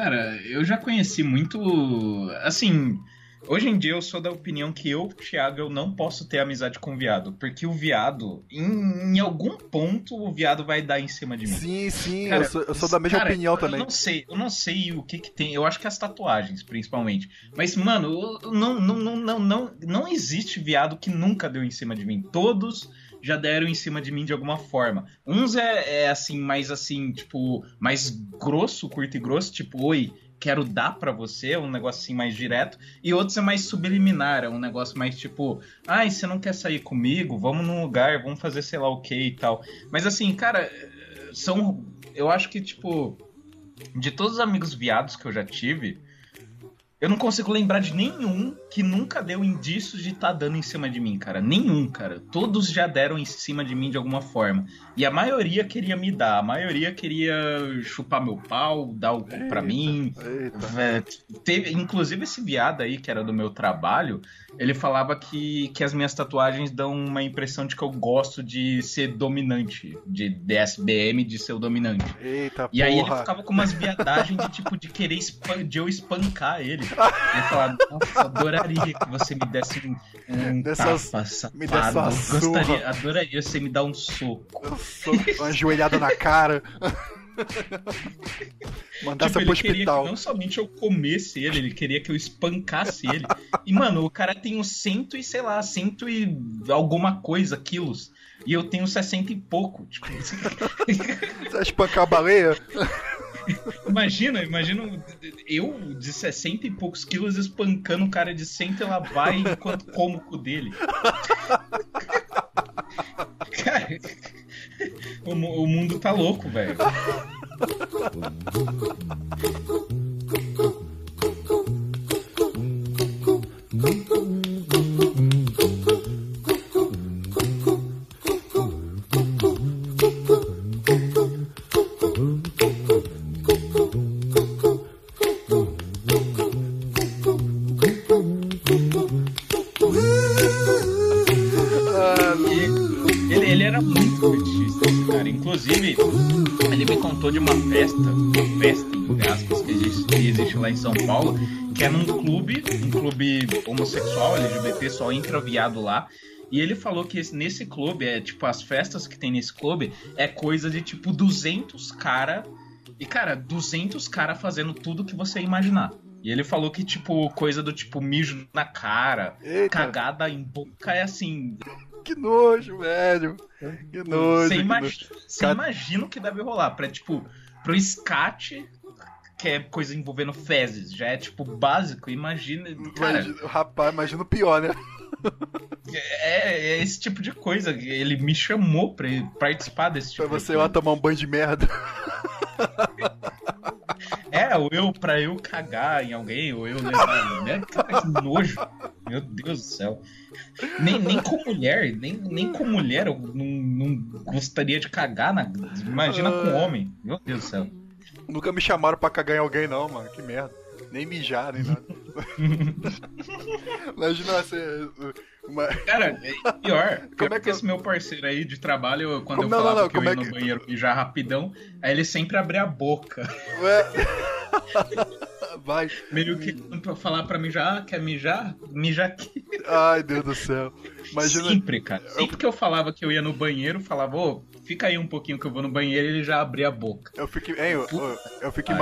Cara, eu já conheci muito. Assim, Hoje em dia eu sou da opinião que eu, Thiago, eu não posso ter amizade com o viado. Porque o viado, em, em algum ponto, o viado vai dar em cima de mim. Sim, sim, cara, eu, sou, eu, sou, da mesma cara, opinião eu também. Eu não sei, eu não sei o que que tem. Eu acho que as tatuagens, principalmente. Mas, mano, não, não, não, não, não, não existe viado que nunca deu em cima de mim. Todos já deram em cima de mim de alguma forma. Uns é, é assim, mais assim, tipo, mais grosso, curto e grosso, tipo, oi, quero dar para você, um negócio assim mais direto, e outros é mais subliminar, é um negócio mais tipo, ai, você não quer sair comigo? Vamos num lugar, vamos fazer sei lá o que e tal. Mas assim, cara, são. Eu acho que, tipo, de todos os amigos viados que eu já tive, eu não consigo lembrar de nenhum que nunca deu indícios de estar tá dando em cima de mim, cara. Nenhum, cara. Todos já deram em cima de mim de alguma forma. E a maioria queria me dar. A maioria queria chupar meu pau, dar o cu pra mim. É, teve, inclusive esse viado aí, que era do meu trabalho, ele falava que, que as minhas tatuagens dão uma impressão de que eu gosto de ser dominante. De DSBM, de ser o dominante. Eita, e porra. aí ele ficava com umas viadagens de tipo de querer de eu espancar ele. Ele falava, nossa, adoraria que você me desse um, um Dessas, tapa me desse uma Gostaria, adoraria você me dar um soco. Uma joelhada na cara. Mandar tipo, pro hospital. não somente eu comesse ele, ele queria que eu espancasse ele. E, mano, o cara tem uns cento e, sei lá, cento e alguma coisa quilos. E eu tenho 60 e pouco. Tipo... Você vai espancar a baleia? Imagina, imagina eu de 60 e poucos quilos espancando um cara de 100 e lá vai enquanto como o cu dele. Cara, o, o mundo tá louco, velho. que é num clube, um clube homossexual, LGBT, só entra viado lá. E ele falou que nesse clube, é tipo, as festas que tem nesse clube é coisa de tipo 200 cara. E cara, 200 cara fazendo tudo que você imaginar. E ele falou que, tipo, coisa do tipo mijo na cara, Eita. cagada em boca é assim. Que nojo, velho. Que nojo. Você, imag... imagina o que deve rolar pra, tipo, pro escate que é coisa envolvendo fezes. Já é, tipo, básico. Imagina. Cara, imagina, rapaz, imagina o pior, né? É, é, esse tipo de coisa. Ele me chamou pra participar desse tipo pra de você ir lá tomar um banho de merda. É, ou eu, pra eu cagar em alguém, ou eu levar. Né? Cara, que nojo. Meu Deus do céu. Nem, nem com mulher, nem, nem com mulher eu não, não gostaria de cagar. Na... Imagina com homem. Meu Deus do céu. Nunca me chamaram pra cagar em alguém, não, mano. Que merda. Nem mijar, nem nada. Imagina você. Uma... Cara, é pior. Como é que esse meu parceiro aí de trabalho, quando Como eu falava não, não, que eu ia é no que... banheiro mijar rapidão, aí ele sempre abre a boca. Ué? Vai. Meio que pra falar pra mijar, quer mijar? Mija aqui. Ai, Deus do céu. Imagina... Sempre, cara. Sempre que eu falava que eu ia no banheiro, falava, ô, fica aí um pouquinho que eu vou no banheiro e ele já abria a boca. Eu fico, hein, eu, eu, eu, fico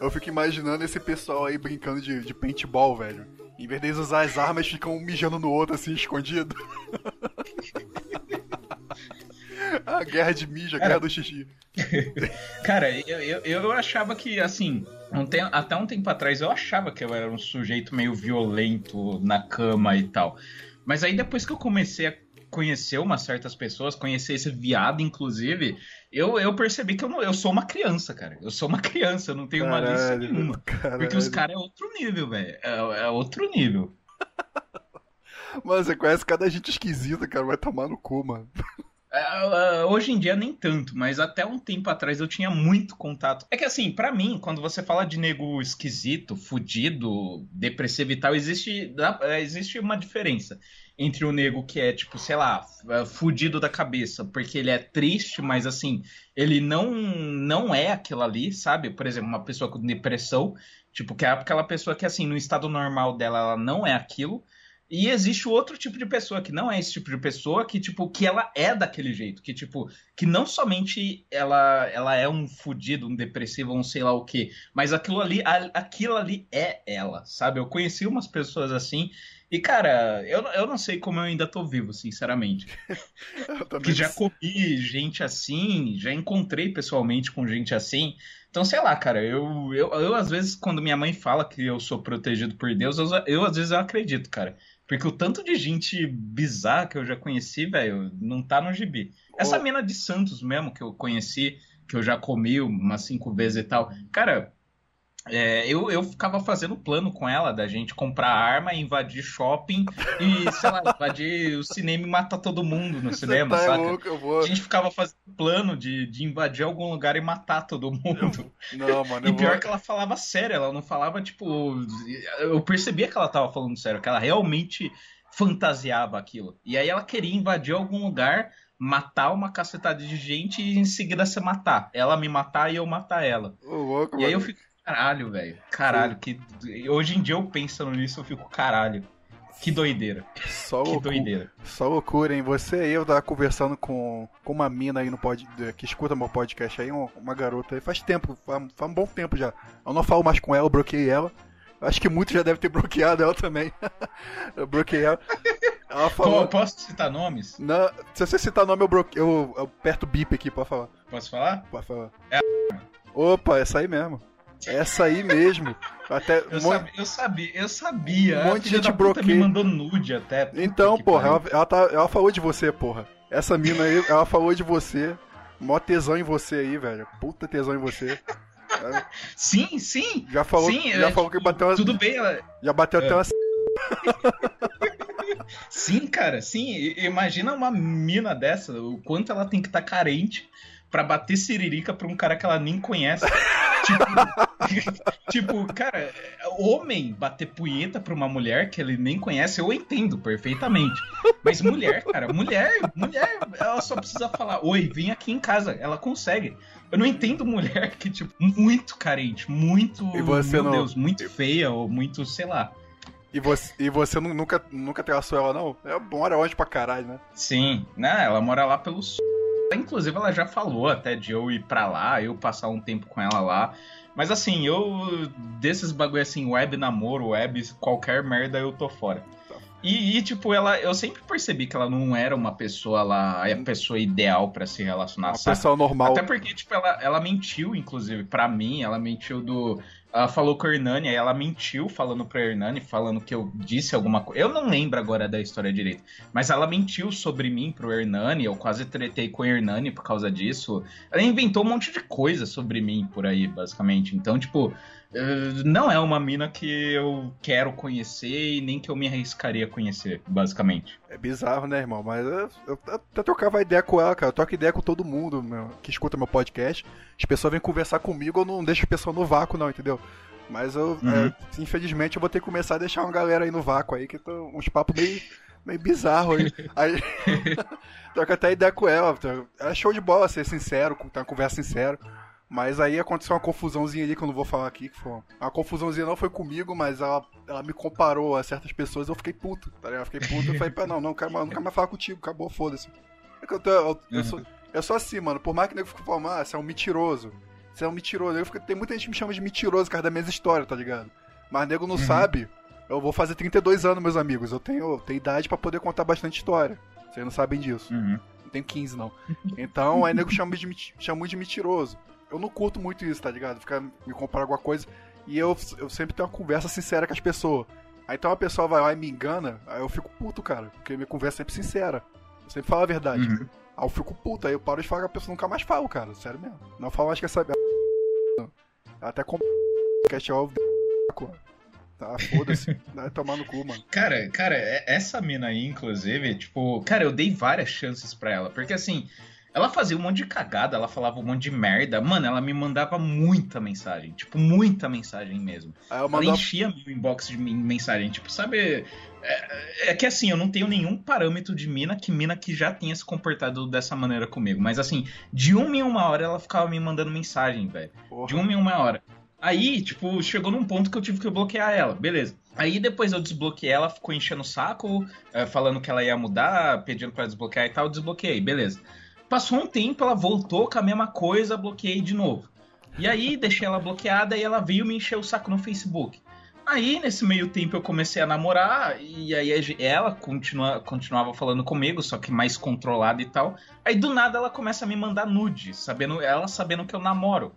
eu fico imaginando esse pessoal aí brincando de, de paintball, velho. Em vez deles usar as armas, ficam um mijando no outro, assim, escondido. a guerra de mijo, a guerra do xixi. Cara, eu, eu, eu achava que, assim, um até um tempo atrás eu achava que eu era um sujeito meio violento na cama e tal. Mas aí depois que eu comecei a conhecer umas certas pessoas, conhecer esse viado, inclusive, eu, eu percebi que eu, não, eu sou uma criança, cara. Eu sou uma criança, eu não tenho Caralho, malícia nenhuma. caralho. Porque os caras é outro nível, velho. É, é outro nível. Mano, você conhece cada gente esquisita, cara. Vai tomar no cu, mano. É, é, hoje em dia nem tanto, mas até um tempo atrás eu tinha muito contato. É que assim, pra mim, quando você fala de nego esquisito, fudido, depressivo e tal, existe, é, existe uma diferença entre o nego que é, tipo, sei lá, fudido da cabeça, porque ele é triste, mas assim, ele não, não é aquilo ali, sabe? Por exemplo, uma pessoa com depressão, tipo, que é aquela pessoa que, assim, no estado normal dela, ela não é aquilo. E existe outro tipo de pessoa que não é esse tipo de pessoa, que tipo, que ela é daquele jeito, que tipo, que não somente ela ela é um fudido, um depressivo, um sei lá o quê, mas aquilo ali, a- aquilo ali é ela, sabe? Eu conheci umas pessoas assim, e cara, eu, eu não sei como eu ainda tô vivo, sinceramente. Que já comi gente assim, já encontrei pessoalmente com gente assim. Então, sei lá, cara, eu, eu, eu às vezes, quando minha mãe fala que eu sou protegido por Deus, eu, eu às vezes eu acredito, cara. Porque o tanto de gente bizarra que eu já conheci, velho, não tá no gibi. Essa mina de Santos mesmo, que eu conheci, que eu já comi umas cinco vezes e tal. Cara, é, eu, eu ficava fazendo plano com ela da gente comprar arma, invadir shopping e, sei lá, invadir o cinema e matar todo mundo no Você cinema, tá saca? louco, eu vou. A gente ficava fazendo plano de, de invadir algum lugar e matar todo mundo. Não, mano, E eu pior vou. que ela falava sério, ela não falava, tipo. Eu percebia que ela tava falando sério, que ela realmente fantasiava aquilo. E aí ela queria invadir algum lugar, matar uma cacetada de gente e em seguida se matar. Ela me matar e eu matar ela. Louco, E aí eu fico, caralho, velho. Caralho, que. Hoje em dia eu pensando nisso, eu fico, caralho. Que doideira. Só Que loucura. doideira. Só loucura, hein? Você aí, eu tava conversando com, com uma mina aí no pod, que escuta meu podcast aí, um- uma garota aí, faz tempo, faz, faz um bom tempo já. Eu não falo mais com ela, eu bloqueei ela. Acho que muitos já devem ter bloqueado ela também. eu bloqueei ela. Ela Pô, falou. posso citar nomes? Não, se você citar nome, eu bloqueio. Eu, eu aperto o bip aqui pra falar. Posso falar? Pode falar. É Opa, essa aí mesmo. Essa aí mesmo. Até. Eu, um monte- sabia, eu sabia, eu sabia. Um monte de gente bloqueia. me mandou nude até. Então, que porra, ela, ela, tá, ela falou de você, porra. Essa mina aí, ela falou de você. Mó tesão em você aí, velho. Puta tesão em você. Sim, sim. Já falou, sim, já é, falou que tipo, bateu uma, Tudo bem, ela... já bateu até É. uma Sim, cara, sim. Imagina uma mina dessa, o quanto ela tem que estar carente pra bater siririca pra um cara que ela nem conhece. tipo, tipo, cara, homem bater punheta pra uma mulher que ele nem conhece, eu entendo perfeitamente. Mas mulher, cara, mulher, mulher, ela só precisa falar, oi, vem aqui em casa, ela consegue. Eu não entendo mulher que, tipo, muito carente, muito, E você meu não- Deus, muito feia, ou muito, sei lá. E você, e você nu- nunca, nunca traçou ela, não? É mora longe pra caralho, né? Sim, né? Ela mora lá pelo sul. Inclusive, ela já falou até de eu ir pra lá, eu passar um tempo com ela lá. Mas assim, eu. Desses bagulho assim, web namoro, web, qualquer merda, eu tô fora. E, e, tipo, ela, eu sempre percebi que ela não era uma pessoa lá, a pessoa ideal pra se relacionar, Uma sabe? pessoa normal. Até porque, tipo, ela, ela mentiu, inclusive, pra mim, ela mentiu do. Ela falou com a Hernani, aí ela mentiu falando pra Hernani, falando que eu disse alguma coisa. Eu não lembro agora da história direito, mas ela mentiu sobre mim pro Hernani, eu quase tretei com o Hernani por causa disso. Ela inventou um monte de coisa sobre mim por aí, basicamente. Então, tipo, eh, não é uma mina que eu quero conhecer e nem que eu me arriscaria a conhecer, basicamente. É bizarro, né, irmão? Mas eu, até trocava ideia com ela, cara. Eu troco ideia com todo mundo meu, que escuta meu podcast. As pessoas vêm conversar comigo, eu não deixo as pessoas no vácuo, não, entendeu? Mas eu, Uhum. é, infelizmente, eu vou ter que começar a deixar uma galera aí no vácuo aí, que tô uns papos meio, meio bizarros aí. aí troca até ideia com ela. tá? É show de bola, ser sincero, ter uma conversa sincera. Mas aí aconteceu uma confusãozinha ali que eu não vou falar aqui. Que foi uma confusãozinha não foi comigo, mas ela, ela me comparou a certas pessoas eu fiquei puto, tá ligado? Eu fiquei puto e falei, pá, não, não, quero mais, não quero mais falar contigo, acabou, foda-se. É que eu, tô, eu, eu sou, eu sou assim, mano, por mais que o nego fique falando, ah, você é um mentiroso. Você é um mentiroso. Eu fico, tem muita gente que me chama de mentiroso por causa das minhas histórias, tá ligado? Mas nego não Uhum. sabe Eu vou fazer 32 anos, meus amigos. Eu tenho, eu tenho idade para poder contar bastante história. Vocês não sabem disso. Uhum. Não tenho 15, não. Então, aí nego chama de, chama de mentiroso. Eu não curto muito isso, tá ligado? Ficar me comparar alguma coisa. E eu, eu sempre tenho uma conversa sincera com as pessoas. Aí então a pessoa vai lá e me engana, aí eu fico puto, cara. Porque minha conversa é sempre sincera. Eu sempre falo a verdade. Uhum. Aí eu fico puto, aí eu paro de falar com a pessoa nunca mais falo, cara. Sério mesmo. Não falo mais que essa. Até com. Cast of. Tá, foda-se. Vai tomar no cu, mano. Cara, cara, é- essa mina aí, inclusive, tipo, cara, eu dei várias chances pra ela. Porque assim, ela fazia um monte de cagada, ela falava um monte de merda. Mano, ela me mandava muita mensagem. Tipo, muita mensagem mesmo. Aí eu Ela mando. enchia meu inbox de men- mensagem. Tipo, sabe. É, é que assim, eu não tenho nenhum parâmetro de mina que mina que já tenha se comportado dessa maneira comigo. Mas assim, de uma em uma hora ela ficava me mandando mensagem, velho. De uma em uma hora. Aí, tipo, chegou num ponto que eu tive que bloquear ela, beleza. Aí depois eu desbloqueei ela, ficou enchendo o saco, eh, falando que ela ia mudar, pedindo pra desbloquear e tal, eu desbloqueei, beleza. Passou um tempo, ela voltou com a mesma coisa, bloqueei de novo. E aí deixei ela bloqueada e ela veio me encher o saco no Facebook. Aí, nesse meio tempo, eu comecei a namorar, e aí ela continua, continuava falando comigo, só que mais controlada e tal. Aí do nada ela começa a me mandar nude, sabendo, ela sabendo que eu namoro.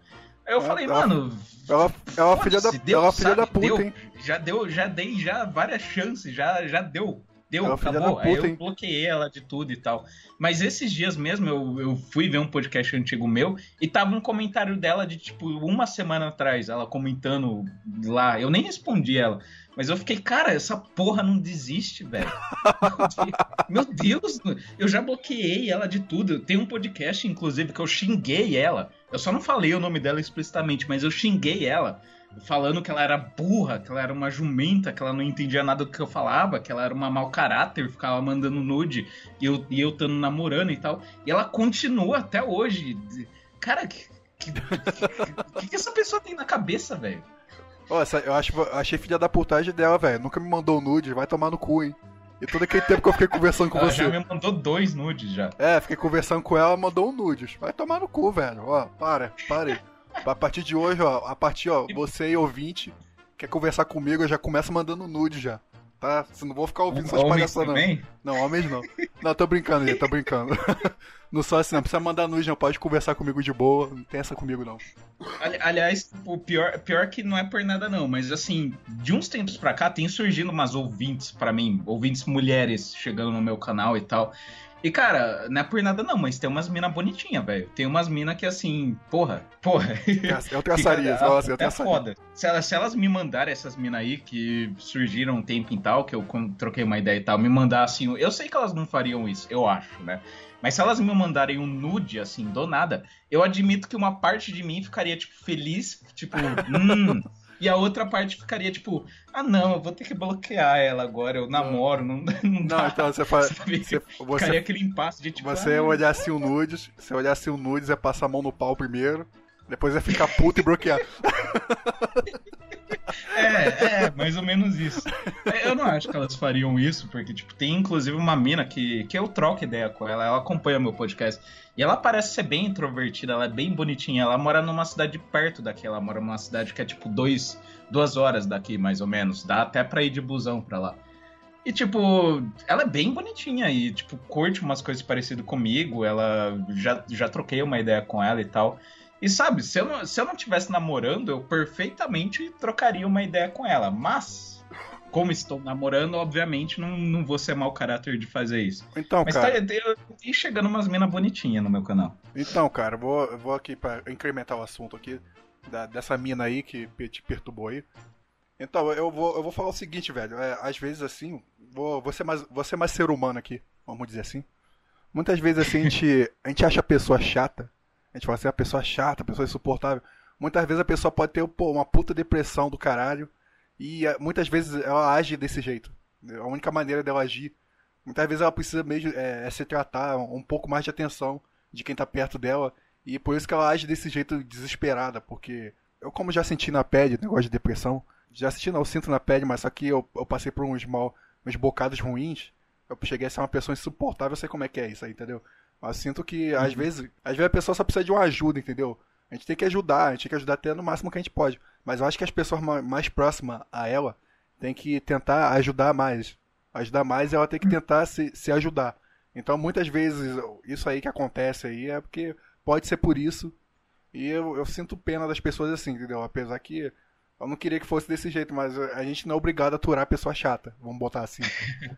Aí eu É, falei, ela- mano. Ela, ela é uma filha da, deu, ela é filha sabe? da puta, Deu. hein? Já deu, já dei já várias chances, já, já deu. Deu, Ela é acabou. da Aí puta, eu hein? bloqueei ela de tudo e tal. Mas esses dias mesmo eu, eu fui ver um podcast antigo meu e tava um comentário dela de tipo uma semana atrás, ela comentando lá. Eu nem respondi ela. Mas eu fiquei, cara, essa porra não desiste, velho. Meu Deus, eu já bloqueei ela de tudo. Tem um podcast, inclusive, que eu xinguei ela. Eu só não falei o nome dela explicitamente, mas eu xinguei ela. Falando que ela era burra, que ela era uma jumenta, que ela não entendia nada do que eu falava, que ela era uma mau caráter, ficava mandando nude e eu, e eu tando namorando e tal. E ela continua até hoje. Cara, que, que, que, que essa pessoa tem na cabeça, velho? Ó, eu acho, achei filha da putagem dela, velho. Nunca me mandou nude, vai tomar no cu, hein? E todo aquele tempo que eu fiquei conversando com Ela você. já me mandou dois nudes já. É, fiquei conversando com ela, ela mandou um nudes. Vai tomar no cu, velho. Ó, para, para aí. A partir de hoje, ó, a partir, ó, você e ouvinte, quer conversar comigo, eu já começo mandando nude já. Tá? Você não vou ficar ouvindo essas palhaçadas, não. também? Não, homens não. Não, tô brincando, gente, tô brincando. Não sou assim, não. Precisa mandar nude, não. Pode conversar comigo de boa. Não tem essa comigo, não. Ali- Aliás, o pior, pior que não é por nada não, mas assim, de uns tempos pra cá tem surgindo umas ouvintes pra mim, ouvintes mulheres chegando no meu canal e tal. E cara, não é por nada não, mas tem umas minas bonitinhas, velho. Tem umas minas que assim, porra, porra. Eu traçaria, nossa, eu é traçaria. foda. Se elas, se elas me mandarem essas minas aí que surgiram um tempo e tal, que eu troquei uma ideia e tal, me mandar assim, eu sei que elas não fariam isso, eu acho, né? Mas se elas me mandarem um nude, assim, do nada, eu admito que uma parte de mim ficaria, tipo, feliz, tipo, hum. E a outra parte ficaria, tipo, ah, não, eu vou ter que bloquear ela agora, eu namoro, não, não dá. Não, então você faz. Você, Ficaria você, aquele impasse de, tipo, você ah, olhasse o nudes, você olhasse o nudes, é passar a mão no pau primeiro. Depois é ficar puto e bloquear. É, é, mais ou menos isso. É, Eu não acho que elas fariam isso, porque, tipo, tem inclusive uma mina que, que eu troco ideia com ela, ela acompanha meu podcast. E ela parece ser bem introvertida, ela é bem bonitinha. Ela mora numa cidade perto daqui, ela mora numa cidade que é tipo dois, duas horas daqui, mais ou menos. Dá até pra ir de busão pra lá. E, tipo, ela é bem bonitinha e, tipo, curte umas coisas parecidas comigo. Ela já, já troquei uma ideia com ela e tal. E sabe, se eu, não, se eu não tivesse namorando, eu perfeitamente trocaria uma ideia com ela. Mas, como estou namorando, obviamente não, não vou ser mau caráter de fazer isso. Então, Mas cara. tá, eu, e chegando umas minas bonitinhas no meu canal. Então, cara, vou, vou aqui pra incrementar o assunto aqui. da- dessa mina aí que te perturbou aí. Então, eu vou, eu vou falar o seguinte, velho. É, às vezes, assim, vou, vou, ser mais, vou ser mais ser humano aqui, vamos dizer assim. Muitas vezes, assim, a gente, a gente acha a pessoa chata. A gente fala assim, a pessoa chata, a pessoa insuportável. Muitas vezes a pessoa pode ter pô, uma puta depressão do caralho. E eh, muitas vezes ela age desse jeito. A única maneira dela agir. Muitas vezes ela precisa mesmo é, é se tratar um pouco mais de atenção de quem tá perto dela. E por isso que ela age desse jeito desesperada. Porque eu, como já senti na pele negócio de depressão, já senti não, eu sinto na pele, mas só que eu, eu passei por uns mal, uns bocados ruins. Eu cheguei a ser uma pessoa insuportável, eu sei como é que é isso aí, entendeu? Mas eu sinto que às vezes, às vezes a pessoa só precisa de uma ajuda, entendeu? A gente tem que ajudar, a gente tem que ajudar até no máximo que a gente pode. Mas eu acho que as pessoas ma- mais próximas a ela tem que tentar ajudar mais. Ajudar mais ela tem que tentar se, se ajudar. Então muitas vezes isso aí que acontece aí é porque pode ser por isso. E eu, eu sinto pena das pessoas assim, entendeu? Apesar que eu não queria que fosse desse jeito, mas a gente não é obrigado a aturar a pessoa chata. Vamos botar assim.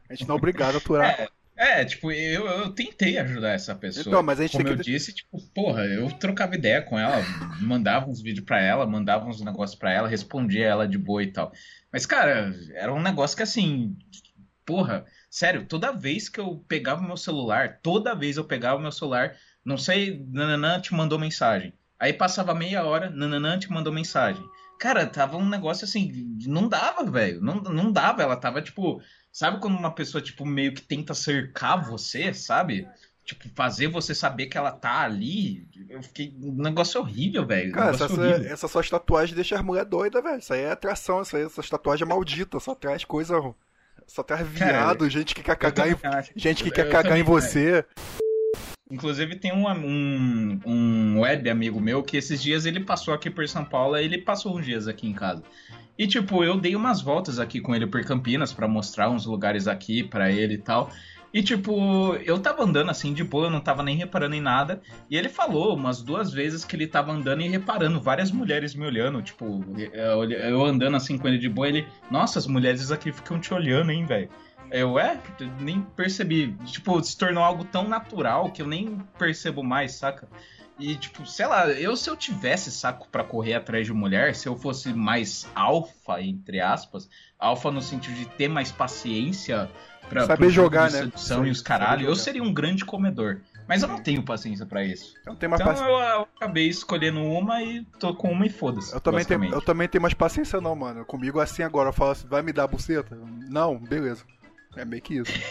A gente não é obrigado a aturar. É, tipo, eu, eu tentei ajudar essa pessoa. Então, mas a gente Como eu que... disse, tipo, porra, eu trocava ideia com ela, mandava uns vídeos pra ela, mandava uns negócios pra ela, respondia ela de boa e tal. Mas, cara, era um negócio que assim, porra, sério, toda vez que eu pegava meu celular, toda vez eu pegava meu celular, não sei, nananã te mandou mensagem. Aí passava meia hora, nananã te mandou mensagem. Cara, tava um negócio assim, não dava, velho. Não, não dava, ela tava tipo. Sabe quando uma pessoa, tipo, meio que tenta cercar você, sabe? Tipo, fazer você saber que ela tá ali. Eu fiquei. Um negócio horrível, velho. Cara, negócio essa, horrível. essa suas tatuagens deixam as mulheres doidas, velho. Isso aí é atração, isso aí, essas tatuagens malditas. Só traz coisa. Só traz viado, gente que quer cagar em. acho. Gente que quer eu cagar em também, você. Inclusive tem um, um, um web amigo meu que esses dias ele passou aqui por São Paulo, ele passou uns dias aqui em casa. E tipo, eu dei umas voltas aqui com ele por Campinas pra mostrar uns lugares aqui pra ele e tal. E tipo, eu tava andando assim de boa, eu não tava nem reparando em nada. E ele falou umas duas vezes que ele tava andando e reparando, várias mulheres me olhando, tipo, eu, eu andando assim com ele de boa, ele, nossa, as mulheres aqui ficam te olhando, hein, velho. Eu, é, nem percebi. Tipo, se tornou algo tão natural que eu nem percebo mais, saca? E, tipo, sei lá, eu se eu tivesse saco pra correr atrás de mulher, se eu fosse mais alfa, entre aspas, alfa no sentido de ter mais paciência pra Saber jogar, de né? sedução e os caralho, eu seria um grande comedor. Mas eu não tenho paciência pra isso. Eu não tenho mais Então paciência. eu, eu acabei escolhendo uma e tô com uma e foda-se. Eu também, tenho, eu também tenho mais paciência não, mano. Comigo assim agora, eu falo assim, vai me dar a buceta? Não, beleza. É meio que isso.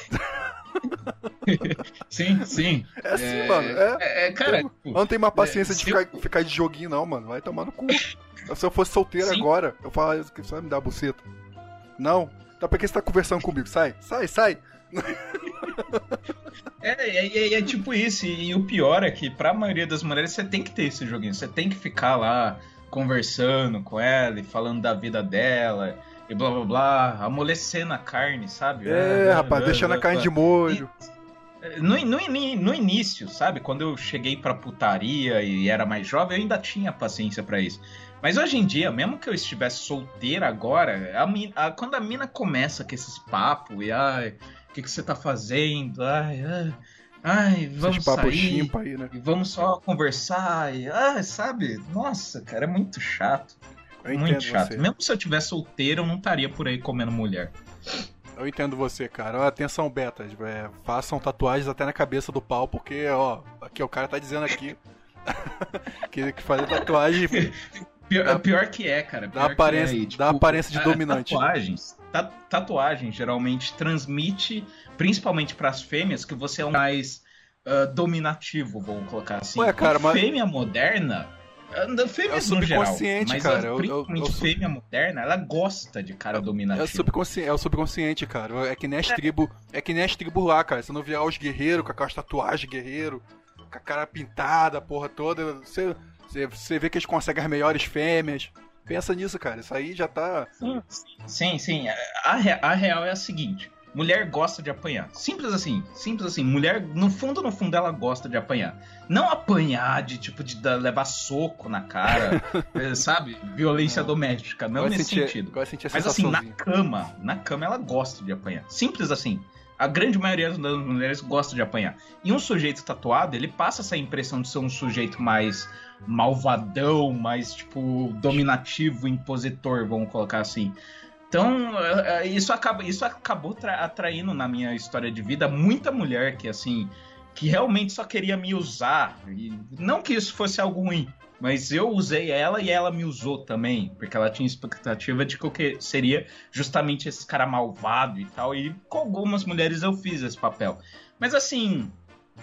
Sim, sim. É assim, É, mano. É. É, é, cara, Eu tipo, não tenho mais paciência É, de se eu- ficar, ficar de joguinho, não, mano. Vai tomar no cu. Se eu fosse solteiro Sim. agora, eu falaria que você vai me dar a buceta. Não. Então por que você tá conversando comigo? Sai, sai, sai. É, é, tipo isso, e o pior é que pra maioria das mulheres você tem que ter esse joguinho, você tem que ficar lá conversando com ela e falando da vida dela e blá blá blá, amolecendo a carne, sabe? É, Ah, rapaz, ah, deixando ah, a carne de molho. No, no, ini- no início, sabe? Quando eu cheguei pra putaria e era mais jovem, eu ainda tinha paciência pra isso. Mas hoje em dia, mesmo que eu estivesse solteira agora, a a- quando a mina começa com esses papos e ai, o que, que você tá fazendo? Ai, ai, ai vamos papos sair. aí, né? E vamos só conversar e, ah, sabe? Nossa, cara, é muito chato. Eu muito chato. você. Mesmo se eu tivesse solteiro, eu não estaria por aí comendo mulher. Eu entendo você, cara. Atenção, betas. é, façam tatuagens até na cabeça do pau, porque, ó, aqui o cara tá dizendo aqui que, que fazer tatuagem Pior, Dá- pior que é, cara. dá aparência- é, dá aparência de dominante. Tatuagens, ta- tatuagem geralmente transmite, principalmente pras fêmeas, que você é um mais ah, dominativo, vamos colocar assim. Ué, cara, mas- fêmea moderna. Fêmeas É o no geral, subconsciente, mas cara, a- eu- eu- principalmente eu sub- fêmea moderna, ela gosta de cara É o, dominativo. subconsciente, é o subconsciente, cara. É que nem as tribos. É que nem as tribos lá, cara. Você não lá os guerreiros com aquelas tatuagens guerreiro, com a cara pintada, a porra toda. Você, você, você vê que eles conseguem as melhores fêmeas. Pensa nisso, cara. Isso aí já tá. Sim, sim. A, re- a real é a seguinte: mulher gosta de apanhar. Simples assim, simples assim. Mulher, no fundo, no fundo, ela gosta de apanhar. Não apanhar de tipo de levar soco na cara, eh, sabe? Violência doméstica, não nesse sentir, sentido. Mas assim, na cama, na cama ela gosta de apanhar. Simples assim. A grande maioria das mulheres gosta de apanhar. E um sujeito tatuado, ele passa essa impressão de ser um sujeito mais malvadão, mais, tipo, dominativo, impositor, vamos colocar assim. Então, eh, eh, isso, acaba, isso acabou tra- atraindo na minha história de vida muita mulher que, assim, que realmente só queria me usar. E não que isso fosse algo ruim, mas eu usei ela e ela me usou também, porque ela tinha expectativa de que eu seria justamente esse cara malvado e tal. E com algumas mulheres eu fiz esse papel. Mas assim,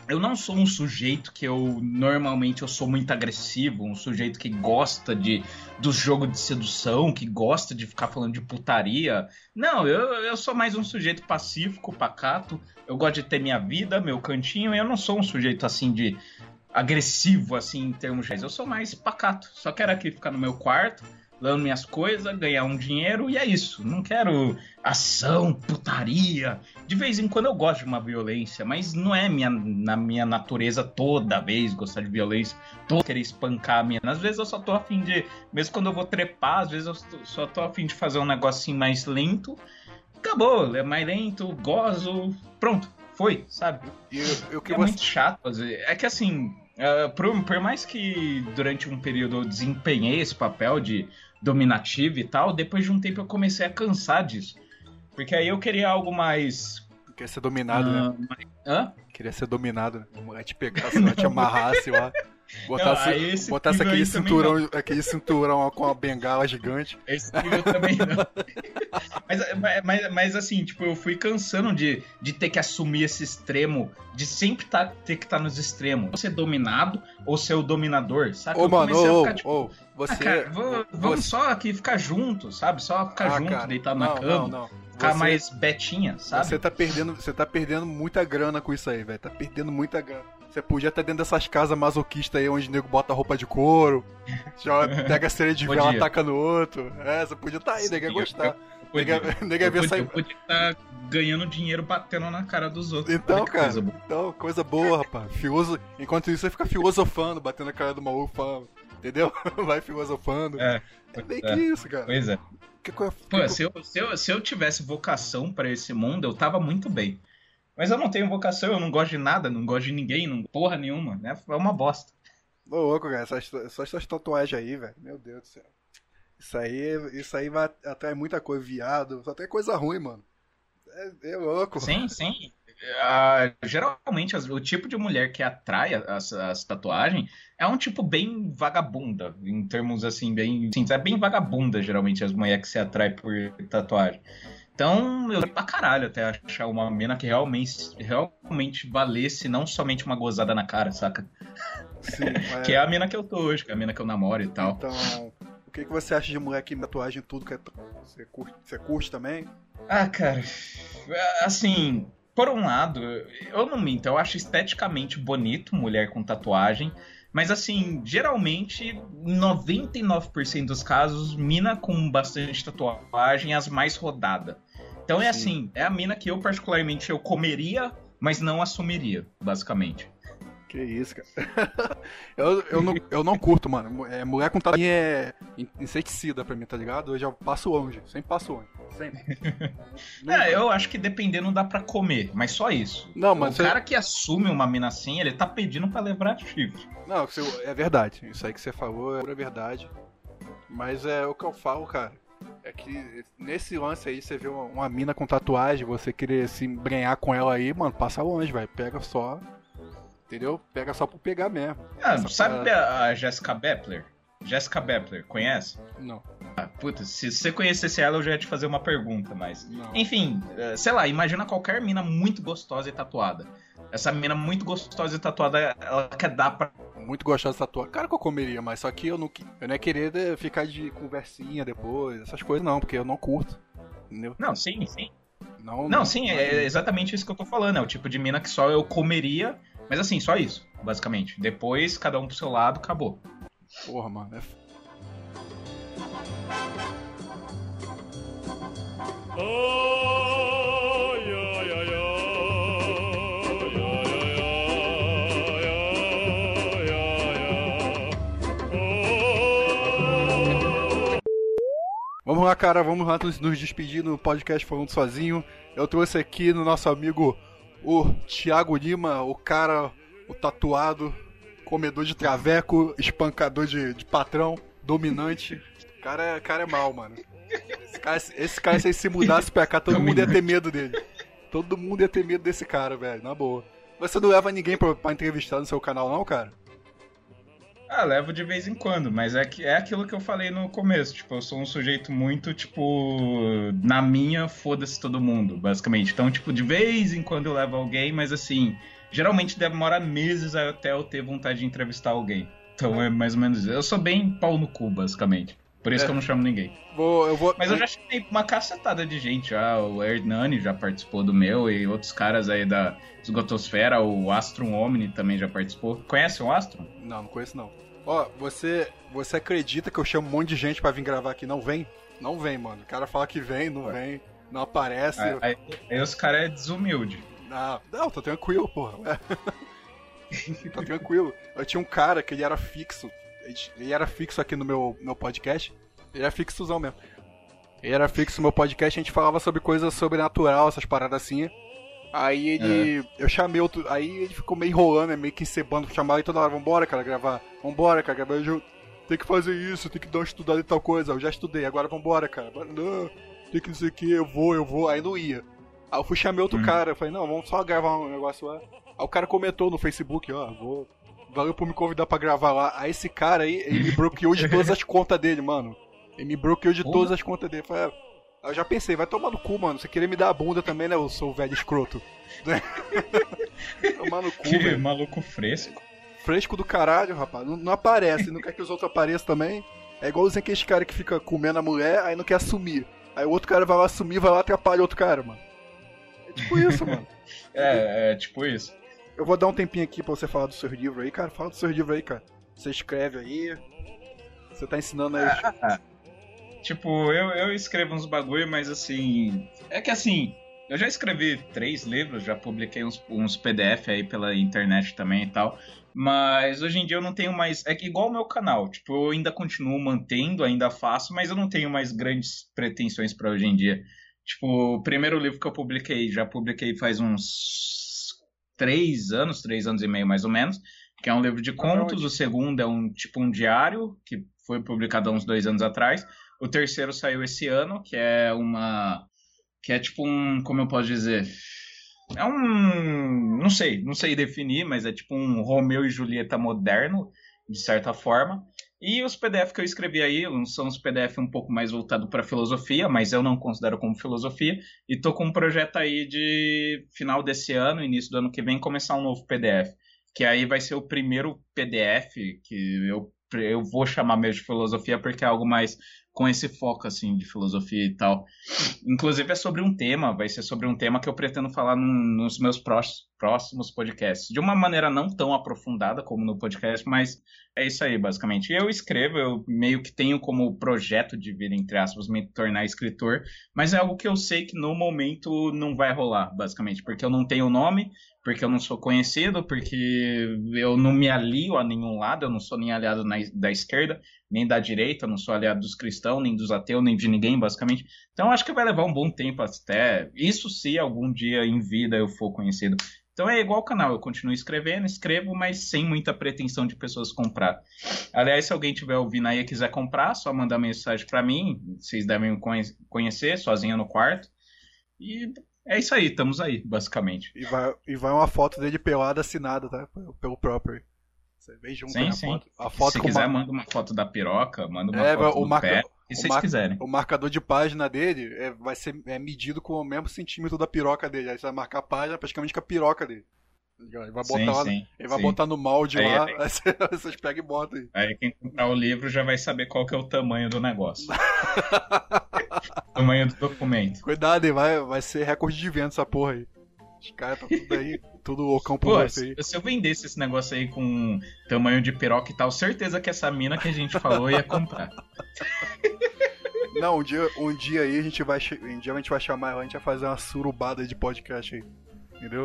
eu não sou um sujeito que eu normalmente eu sou muito agressivo, um sujeito que gosta de do jogo de sedução, que gosta de ficar falando de putaria. Não, eu, eu sou mais um sujeito pacífico, pacato. Eu gosto de ter minha vida, meu cantinho, eu não sou um sujeito assim de agressivo assim em termos gerais. Eu sou mais pacato. Só quero aqui ficar no meu quarto, lendo minhas coisas, ganhar um dinheiro e é isso. Não quero ação, putaria. De vez em quando eu gosto de uma violência, mas não é minha, na minha natureza toda vez gostar de violência, todo querer espancar a minha. Às vezes eu só tô afim de, mesmo quando eu vou trepar, às vezes eu só tô afim de fazer um negocinho mais lento. Acabou, é mais lento, gozo, pronto, foi, sabe? E o que é você... muito chato fazer. É que assim, uh, por, por mais que durante um período eu desempenhei esse papel de dominativo e tal, depois de um tempo eu comecei a cansar disso. Porque aí eu queria algo mais. Queria ser dominado, né? ah, mais- Hã? Queria ser dominado, né? Te pegasse lá, te amarrasse lá. Botasse, Não, esse botasse aquele cinturão, aquele cinturão com a bengala gigante. Esse também não. mas, mas- mas, assim, tipo, eu fui cansando de, de ter que assumir esse extremo, de sempre tá, ter que estar nos extremos. Ou ser dominado ou ser o dominador, sabe? Ô, eu mano, ô, ficar, tipo, ô, você. ah, cara, vou- vamos você- só aqui ficar junto, sabe? Só ficar Ah, junto, cara, deitado não, na cama, Não, não. ficar mais betinha, sabe? Você tá perdendo, você tá perdendo muita grana com isso aí, velho. Tá perdendo muita grana. Você podia estar dentro dessas casas masoquistas aí onde o nego bota roupa de couro, já pega a cera de vela, ataca no outro. É, você podia estar aí, Sim, nego ia gostar. podia. Nego ia ver sair. podia estar ganhando dinheiro batendo na cara dos outros. Então, que cara, coisa boa. então, coisa boa, rapaz. Enquanto isso, você fica filosofando, batendo na cara do maluco, falando, entendeu? Vai filosofando. É, É bem é. que isso, cara. pois é. Que coisa... Pô, se eu, se, eu, se eu tivesse vocação pra esse mundo, eu tava muito bem. Mas eu não tenho vocação, eu não gosto de nada, não gosto de ninguém, não porra nenhuma, né? É uma bosta. Ô, louco, cara, essas, só essas tatuagens aí, velho. Meu Deus do céu. Isso aí, isso aí vai atrai muita coisa, viado. Só tem coisa ruim, mano. É, é louco. Sim, sim. Ah, geralmente, as- o tipo de mulher que atrai as, as tatuagens é um tipo bem vagabunda, em termos assim, bem. Sim, é bem vagabunda, geralmente, as mulheres que se atraem por tatuagem. Então, eu pra caralho até achar uma mina que realmente, realmente valesse não somente uma gozada na cara, saca? Sim, Que é a mina que eu tô hoje, que é a mina que eu namoro e tal. Então, o que, que você acha de mulher que tatuagem em tudo que é. Você curte, você curte também? Ah, cara, assim, por um lado, eu não minto, eu acho esteticamente bonito mulher com tatuagem, mas assim, geralmente, em 99% dos casos, mina com bastante tatuagem é as mais rodada. Então é Sim. assim, é a mina que eu particularmente eu comeria, mas não assumiria, basicamente. Que isso, cara. eu, eu, não, eu não curto, mano. É, mulher com tatuagem é in- inseticida pra mim, tá ligado? Eu já passo longe. Sempre passo longe. Sempre. É, eu acho que dependendo dá pra comer, mas só isso. Não, mas o você- cara que assume uma mina assim, ele tá pedindo pra levar chifre. Não, é verdade. Isso aí que você falou é pura verdade. Mas é o que eu falo, cara. É que nesse lance aí, você vê uma, uma mina com tatuagem, você querer se embrenhar com ela aí, mano, passa longe, vai. Pega só. Entendeu? Pega só por pegar mesmo. Ah, Essa sabe parada. a, a Jessica Bepler? Jessica Bepler, conhece? Não. Ah, puta, se você conhecesse ela, eu já ia te fazer uma pergunta, mas. Não. Enfim, eh, sei lá, imagina qualquer mina muito gostosa e tatuada. Essa mina muito gostosa e tatuada, ela quer dar pra. Muito gostosa de tatuagem. Cara que eu comeria, mas só que eu não, eu não ia querer eh, ficar de conversinha depois, essas coisas não, porque eu não curto. Entendeu? Não, sim, sim. Não, Não, sim, é exatamente isso que eu tô falando. É o tipo de mina que só eu comeria, mas assim, só isso, basicamente. Depois, cada um pro seu lado, acabou. Porra, mano. É... f- lá, cara, vamos lá nos despedir no podcast falando sozinho. Eu trouxe aqui no nosso amigo o Thiago Lima, o cara, o tatuado, comedor de traveco, espancador de, de patrão, dominante. Cara, é- cara é mal, mano. Esse cara, esse cara, se ele se mudasse pra cá, todo mundo ia ter medo dele. Todo mundo ia ter medo desse cara, velho, na boa. Você não leva ninguém pra, pra entrevistar no seu canal, não, cara? Ah, levo de vez em quando, mas é, que, é aquilo que eu falei no começo. Tipo, eu sou um sujeito muito, tipo, na minha, foda-se todo mundo, basicamente. Então, tipo, de vez em quando eu levo alguém, mas assim, geralmente demora meses até eu ter vontade de entrevistar alguém. Então é mais ou menos isso. Eu sou bem pau no cu, basicamente. Por isso É. que eu não chamo ninguém. Vou, eu vou. Mas eu já chamei uma cacetada de gente já. O Hernani já participou do meu e outros caras aí da Esgotosfera. O Astron Omni também já participou. Conhece o Astron? Não, não conheço não. Ó, você, você acredita que eu chamo um monte de gente pra vir gravar aqui? Não vem? Não vem, mano. O cara fala que vem, não vem, não aparece. Aí, aí, aí os caras é desumilde. Não, não, tô tranquilo, porra. tô tranquilo. Eu tinha um cara que ele era fixo. Ele era fixo aqui no meu, meu podcast. Ele era fixozão mesmo. Ele era fixo no meu podcast, a gente falava sobre coisas sobrenatural, essas paradas assim. Aí ele. É. Eu chamei outro. Aí ele ficou meio enrolando, né, meio que encebando pra chamar e toda hora, vambora, cara, gravar. Vambora, cara, gravar. Eu, tem que fazer isso, tem que dar uma estudada em tal coisa. Eu já estudei, agora vambora, cara. Não, tem que não sei o que, eu vou, eu vou. Aí não ia. Aí eu fui chamei outro hum. cara, eu falei, não, vamos só gravar um negócio lá. Aí o cara comentou no Facebook, ó, vou. Valeu por me convidar pra gravar lá. Aí esse cara aí, ele me bloqueou de todas as contas dele, mano. Ele me bloqueou de todas as contas dele. Falei, eu já pensei, vai tomar no cu, mano. Você queria me dar a bunda também, né? Eu sou o velho escroto. tomar no cu, que velho. maluco fresco. Fresco do caralho, rapaz. Não, não aparece, não quer que os outros apareçam também. É igualzinho aqueles cara que fica comendo a mulher, aí não quer assumir. Aí o outro cara vai lá assumir, vai lá atrapalha outro cara, mano. É tipo isso, mano. é, é tipo isso. Eu vou dar um tempinho aqui pra você falar do seu livro aí, cara. Fala do seu livro aí, cara. Você escreve aí. Você tá ensinando aí. Ah, Tipo, eu, eu escrevo uns bagulho, mas assim. É que assim, eu já escrevi três livros, já publiquei uns, uns PDF aí pela internet também e tal. Mas hoje em dia eu não tenho mais. É igual o meu canal. Tipo, eu ainda continuo mantendo, ainda faço, mas eu não tenho mais grandes pretensões para hoje em dia. Tipo, o primeiro livro que eu publiquei, já publiquei faz uns três anos, três anos e meio mais ou menos, que é um livro de contos. O segundo é um tipo um diário, que foi publicado há uns dois anos atrás. O terceiro saiu esse ano, que é uma. Que é tipo um. Como eu posso dizer? É um. Não sei, não sei definir, mas é tipo um Romeu e Julieta moderno, de certa forma. E os PDF que eu escrevi aí são os PDF um pouco mais voltados para filosofia, mas eu não considero como filosofia. E tô com um projeto aí de final desse ano, início do ano que vem, começar um novo PDF. Que aí vai ser o primeiro PDF que eu, eu vou chamar mesmo de filosofia, porque é algo mais com esse foco assim de filosofia e tal. Inclusive é sobre um tema, vai ser sobre um tema que eu pretendo falar num, nos meus próximos podcasts, de uma maneira não tão aprofundada como no podcast, mas é isso aí basicamente. Eu escrevo, eu meio que tenho como projeto de vida entre aspas me tornar escritor, mas é algo que eu sei que no momento não vai rolar, basicamente, porque eu não tenho nome, porque eu não sou conhecido, porque eu não me alio a nenhum lado, eu não sou nem aliado na, da esquerda, nem da direita, não sou aliado dos cristãos, nem dos ateus, nem de ninguém, basicamente. Então acho que vai levar um bom tempo até. Isso se algum dia em vida eu for conhecido. Então é igual o canal, eu continuo escrevendo, escrevo, mas sem muita pretensão de pessoas comprar. Aliás, se alguém tiver ouvindo aí e quiser comprar, só mandar mensagem para mim, vocês devem me conhecer, sozinho no quarto. E é isso aí, estamos aí, basicamente. E vai, e vai uma foto dele pelada assinada, tá? Pelo próprio. Você vem junto sim, sim. foto. A foto Se quiser, uma... manda uma foto da piroca, manda uma é, foto o do marca... pé. E se vocês quiserem. O marcador de página dele é, vai ser é medido com o mesmo centímetro da piroca dele. Aí você vai marcar a página praticamente com a piroca dele. Ele vai botar, sim, lá, sim, ele vai sim. botar no molde aí, lá, aí, aí vocês pegam e botam aí. Aí quem comprar o livro já vai saber qual que é o tamanho do negócio. tamanho do documento. Cuidado, hein, vai, vai ser recorde de venda essa porra aí. Os caras tá tudo aí, tudo loucão por Pô, você aí. Se eu vendesse esse negócio aí com tamanho de piroca e tal, certeza que essa mina que a gente falou ia comprar. Não, um dia, um dia aí a gente vai, um dia a gente vai chamar ela, a gente vai fazer uma surubada de podcast aí. Entendeu?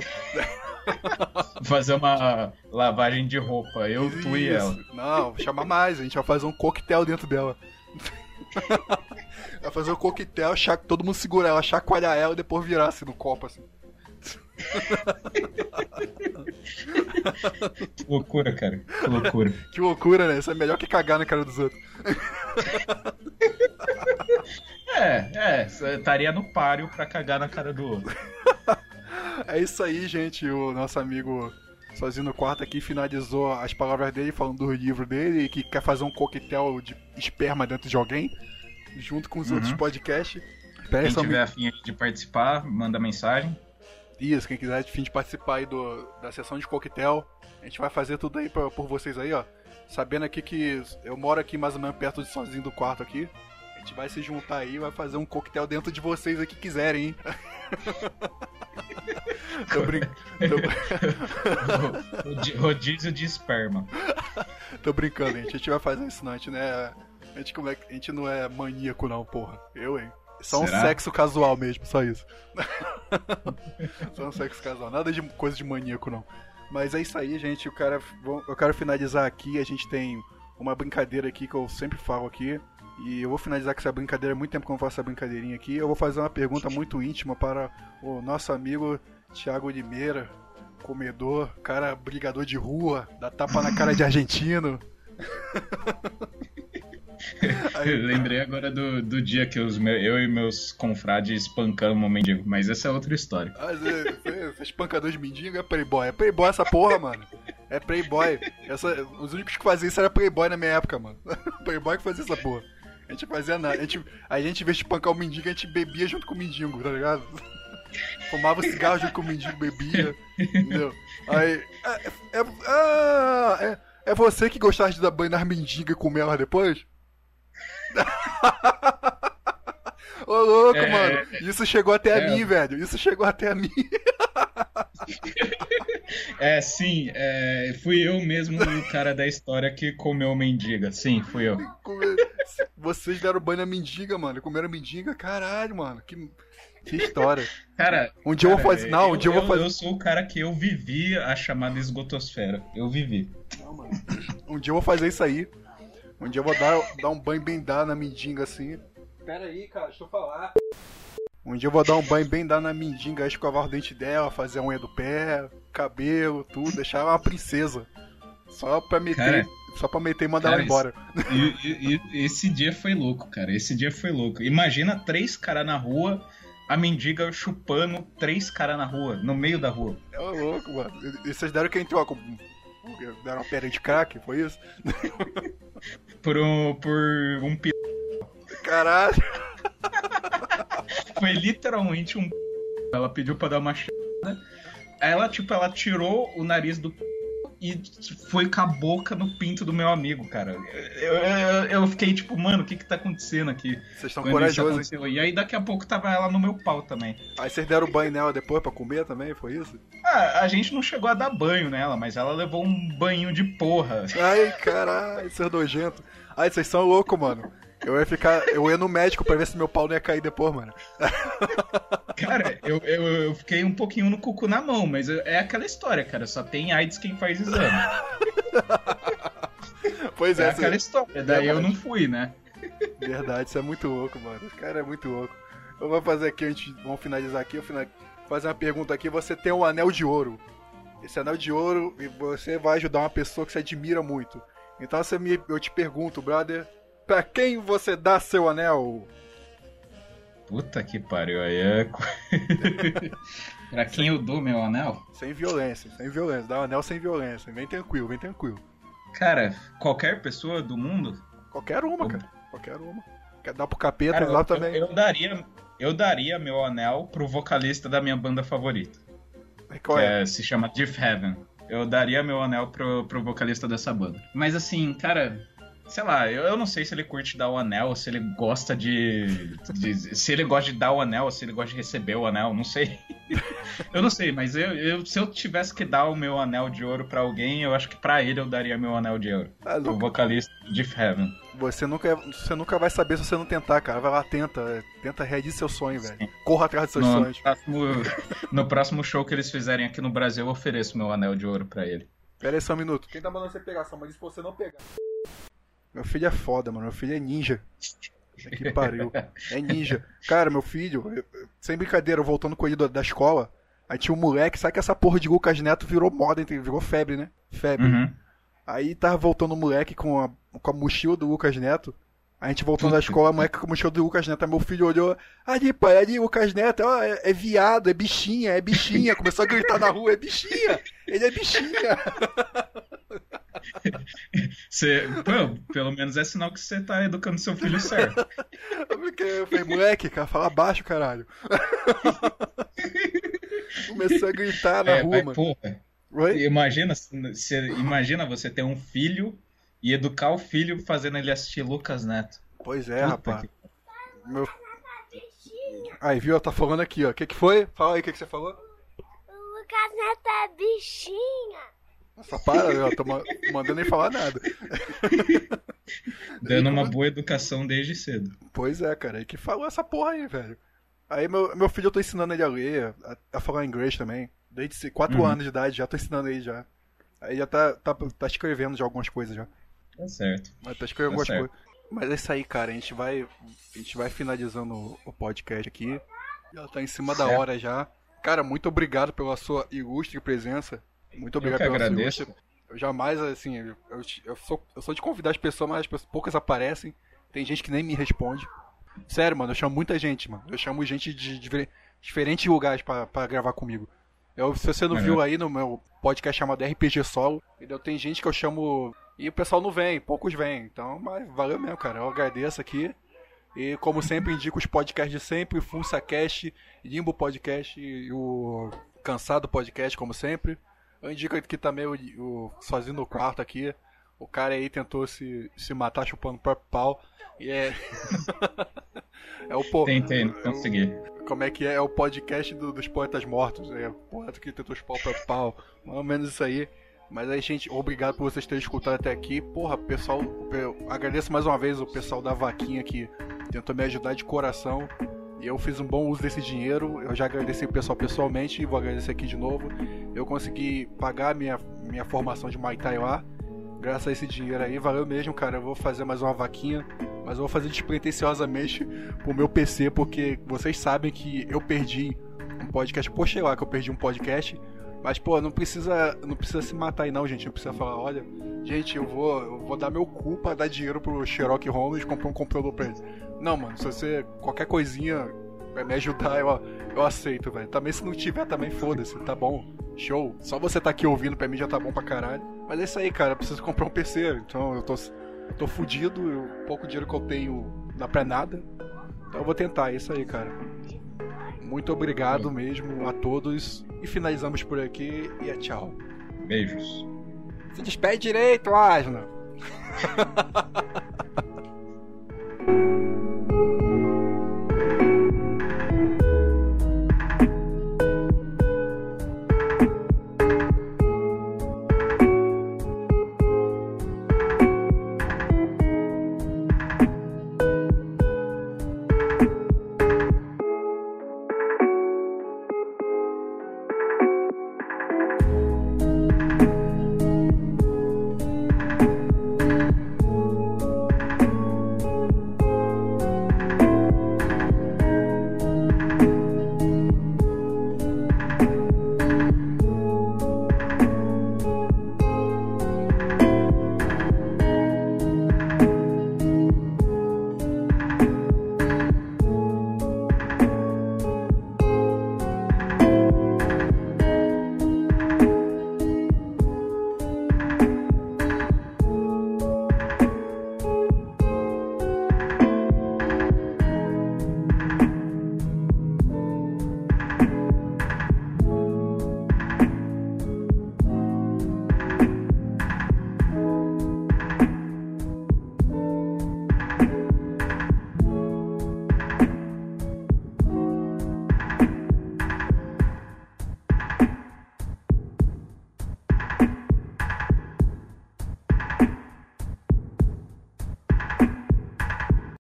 fazer uma lavagem de roupa, eu, Isso. tu e ela. Não, chamar mais, a gente vai fazer um coquetel dentro dela. vai fazer um coquetel, todo mundo segurar ela, chacoalhar ela e depois virar assim no copo assim. que loucura, cara. Que loucura. Que loucura, né? Isso é melhor que cagar na cara dos outros. é, é. Estaria no páreo pra cagar na cara do outro. É isso aí, gente. O nosso amigo sozinho no quarto aqui finalizou as palavras dele falando do livro dele e que quer fazer um coquetel de esperma dentro de alguém, junto com os uhum. outros podcasts. Quem tiver afim de participar, manda mensagem. Isso, quem quiser fim de participar aí do, da sessão de coquetel, a gente vai fazer tudo aí pra, por vocês aí, ó. Sabendo aqui que eu moro aqui mais ou menos perto de sozinho do quarto aqui. A gente vai se juntar aí e vai fazer um coquetel dentro de vocês aqui quiserem, hein? Tô brincando. Rodízio de esperma. Tô brincando, gente. A gente vai fazer isso não. A gente não é. A gente, como é, a gente não é maníaco, não, porra. Eu, hein? Só um Será? sexo casual mesmo, só isso. só um sexo casual. Nada de coisa de maníaco, não. Mas é isso aí, gente. Eu quero, eu quero finalizar aqui. A gente tem uma brincadeira aqui que eu sempre falo aqui. E eu vou finalizar com essa brincadeira. Muito tempo que eu não faço essa brincadeirinha aqui. Eu vou fazer uma pergunta muito íntima para o nosso amigo Thiago Limeira, comedor, cara brigador de rua, dá tapa na cara de argentino. Eu lembrei agora do, do dia que os meu- eu e meus confrades espancamos o mendigo, mas essa é outra história. Ah, você, você, você é espancador de mendigo é playboy. É playboy essa porra, mano. É playboy. Essa, os únicos que faziam isso era playboy na minha época, mano. playboy que fazia essa porra. A gente fazia nada. A gente, a gente, em vez de espancar o mendigo, a gente bebia junto com o mendigo, tá ligado? Fumava cigarro junto com o mendigo, bebia. Entendeu? Aí. É, é, ah, é, é você que gostava de dar banho nas mendigas e comer elas depois? Ô louco, É, mano. Isso chegou até é. a mim, velho. Isso chegou até a mim. É, sim, é, fui eu mesmo o cara da história que comeu mendiga. Sim, fui eu. Vocês deram banho na mendiga, mano. Comeram mendiga, caralho, mano. Que, que história. Cara, Um dia eu vou cara, fazer. Não, um dia eu vou fazer. Eu sou o cara que eu vivi a chamada esgotosfera. Eu vivi. Um dia eu vou fazer isso aí. Um dia eu vou dar, dar um banho bem dado na mendiga assim. Pera aí, cara, deixa eu falar. Um dia eu vou dar um banho bem dado na mendiga, escovar o dente dela, fazer a unha do pé, cabelo, tudo, deixar ela uma princesa. Só pra meter. Cara, só pra meter e mandar cara, ela embora. E, e- e esse dia foi louco, cara. Esse dia foi louco. Imagina três caras na rua, a mendiga chupando três caras na rua, no meio da rua. É louco, mano. E vocês deram quem troca? Deram uma pedra de crack, foi isso? Por um, por um pi... Caralho. Foi literalmente um. Ela pediu pra dar uma cheirada. Ela, tipo, ela tirou o nariz do p... e foi com a boca no pinto do meu amigo, cara. Eu, eu, eu fiquei tipo, mano, o que que tá acontecendo aqui? Vocês estão corajosos. E aí daqui a pouco tava ela no meu pau também. Aí vocês deram banho nela depois pra comer também, foi isso? Ah, a gente não chegou a dar banho nela, mas ela levou um banho de porra. Ai, caralho, é nojento. Ai, vocês são loucos, mano. Eu ia ficar. Eu ia no médico pra ver se meu pau não ia cair depois, mano. Cara, eu, eu, eu fiquei um pouquinho no cuco na mão, mas é aquela história, cara. Só tem AIDS quem faz exame. Pois É é, aquela história. Daí eu não fui, né? verdade, isso é muito louco, mano. Esse cara é muito louco. Eu vou fazer aqui, a gente vamos finalizar aqui, eu final... fazer uma pergunta aqui. Você tem um anel de ouro. Esse anel de ouro, e você vai ajudar uma pessoa que você admira muito. Então você me, eu te pergunto, brother, pra quem você dá seu anel? Puta que pariu, aí é. pra quem eu dou meu anel? Sem violência, sem violência. Dá um anel sem violência. Vem tranquilo, vem tranquilo. Cara, qualquer pessoa do mundo. Qualquer uma, cara. Qualquer uma. Quer dar pro capeta Cara, lá eu, também. eu daria. Eu daria meu anel pro vocalista da minha banda favorita. Qual que é? é- se chama Diff Heaven. Eu daria meu anel pro, pro vocalista dessa banda. Mas assim, cara, sei lá, eu, eu não sei se ele curte dar o anel, ou se ele gosta de, de- Se ele gosta de dar o anel, ou se ele gosta de receber o anel, não sei. eu não sei, mas eu, eu- se eu tivesse que dar o meu anel de ouro pra alguém, eu acho que pra ele eu daria meu anel de ouro. Ah, Luca, vocalista Diff Heaven. você, nunca, você nunca vai saber se você não tentar, cara. Vai lá, tenta. Tenta reagir seu sonho, velho. Corra atrás dos seus No sonhos. próximo, no próximo show que eles fizerem aqui no Brasil, eu ofereço meu anel de ouro pra ele. Pera aí só um minuto. Quem tá mandando você pegar? Só mas pra você não pegar. Meu filho é foda, mano. Meu filho é ninja. Que pariu. É ninja. Cara, meu filho, eu- sem brincadeira, eu voltando com ele da, da escola, aí tinha um moleque, sabe que essa porra de Lucas Neto virou moda, entre- virou febre, né? Febre. Uhum. Aí tava voltando o moleque com a, com a mochila do Lucas Neto. A gente voltando da Puta escola, o moleque com a mochila do Lucas Neto. Meu filho olhou, ali, pai, ali, Lucas Neto, ó, é, é viado, é bichinha, é bichinha. Começou a gritar na rua, é bichinha, ele é bichinha. Você, pô, pelo menos é sinal que você tá educando seu filho certo. Eu falei, moleque, cara, fala baixo, caralho. Começou a gritar na É, rua, mas, mano. porra, imagina, você, imagina você ter um filho e educar o filho fazendo ele assistir Lucas Neto. Pois é, Puta rapaz. que- Meu... Aí, viu? Tá falando aqui, ó. O que que foi? Fala aí o que que você falou. O Lucas Neto é bichinha. Só para, eu tô mandando nem falar nada. Dando uma boa educação desde cedo. Pois é, cara. E que falou essa porra aí, velho. Aí meu, meu filho eu tô ensinando ele a ler, a, a falar inglês também. Desde 4 uhum. anos de idade, já tô ensinando ele já. Aí já tá, tá, tá escrevendo já algumas coisas já. Tá certo. Mas tá escrevendo tá algumas certo. coisas. Mas é isso aí, cara. A gente vai, a gente vai finalizando o podcast aqui. Já tá em cima certo. da hora já. Cara, muito obrigado pela sua ilustre presença. Muito obrigado eu que pela agradeço. sua ilustre. Eu jamais, assim, eu, eu, sou, eu sou de convidar as pessoas, mas as pessoas, poucas aparecem. Tem gente que nem me responde. Sério, mano, eu chamo muita gente, mano. Eu chamo gente de, de diferentes lugares para gravar comigo. Eu, se você não é viu aí no meu podcast chamado RPG Solo, entendeu? tem gente que eu chamo e o pessoal não vem, poucos vêm. Então, mas valeu mesmo, cara. Eu agradeço aqui. E como sempre, indico os podcasts de sempre, FunsaCast, Limbo Podcast e o Cansado Podcast, como sempre. Eu indico aqui também o, o Sozinho no Quarto aqui. O cara aí tentou se, se matar chupando o próprio pau. E é. é o po... Tentei, consegui. Como é que é? É o podcast do, dos poetas mortos. É o poeta que tentou chupar o próprio pau. Mais ou menos isso aí. Mas aí, gente, obrigado por vocês terem escutado até aqui. Porra, pessoal, agradeço mais uma vez o pessoal da vaquinha que tentou me ajudar de coração. E eu fiz um bom uso desse dinheiro. Eu já agradeci o pessoal pessoalmente e vou agradecer aqui de novo. Eu consegui pagar minha, minha formação de Muay Thai lá. Graças a esse dinheiro aí, valeu mesmo, cara. Eu vou fazer mais uma vaquinha, mas eu vou fazer despretensiosamente pro meu PC, porque vocês sabem que eu perdi um podcast. Poxa, lá que eu perdi um podcast mas, pô, não precisa, não precisa se matar aí não, gente. Não precisa falar, olha, gente, eu vou, eu vou dar meu cu pra dar dinheiro pro Sherlock Holmes comprar um computador pra ele. Não, mano, se você, qualquer coisinha vai me ajudar, eu, eu aceito, velho. Também se não tiver, também foda-se, tá bom. Show. Só você tá aqui ouvindo pra mim já tá bom pra caralho. Mas é isso aí, cara. Eu preciso comprar um PC, então eu tô, eu tô fudido. O pouco dinheiro que eu tenho dá pra nada. Então eu vou tentar, é isso aí, cara. Muito obrigado mesmo a todos. E finalizamos por aqui e é tchau. Beijos. Se despede direito, Asna.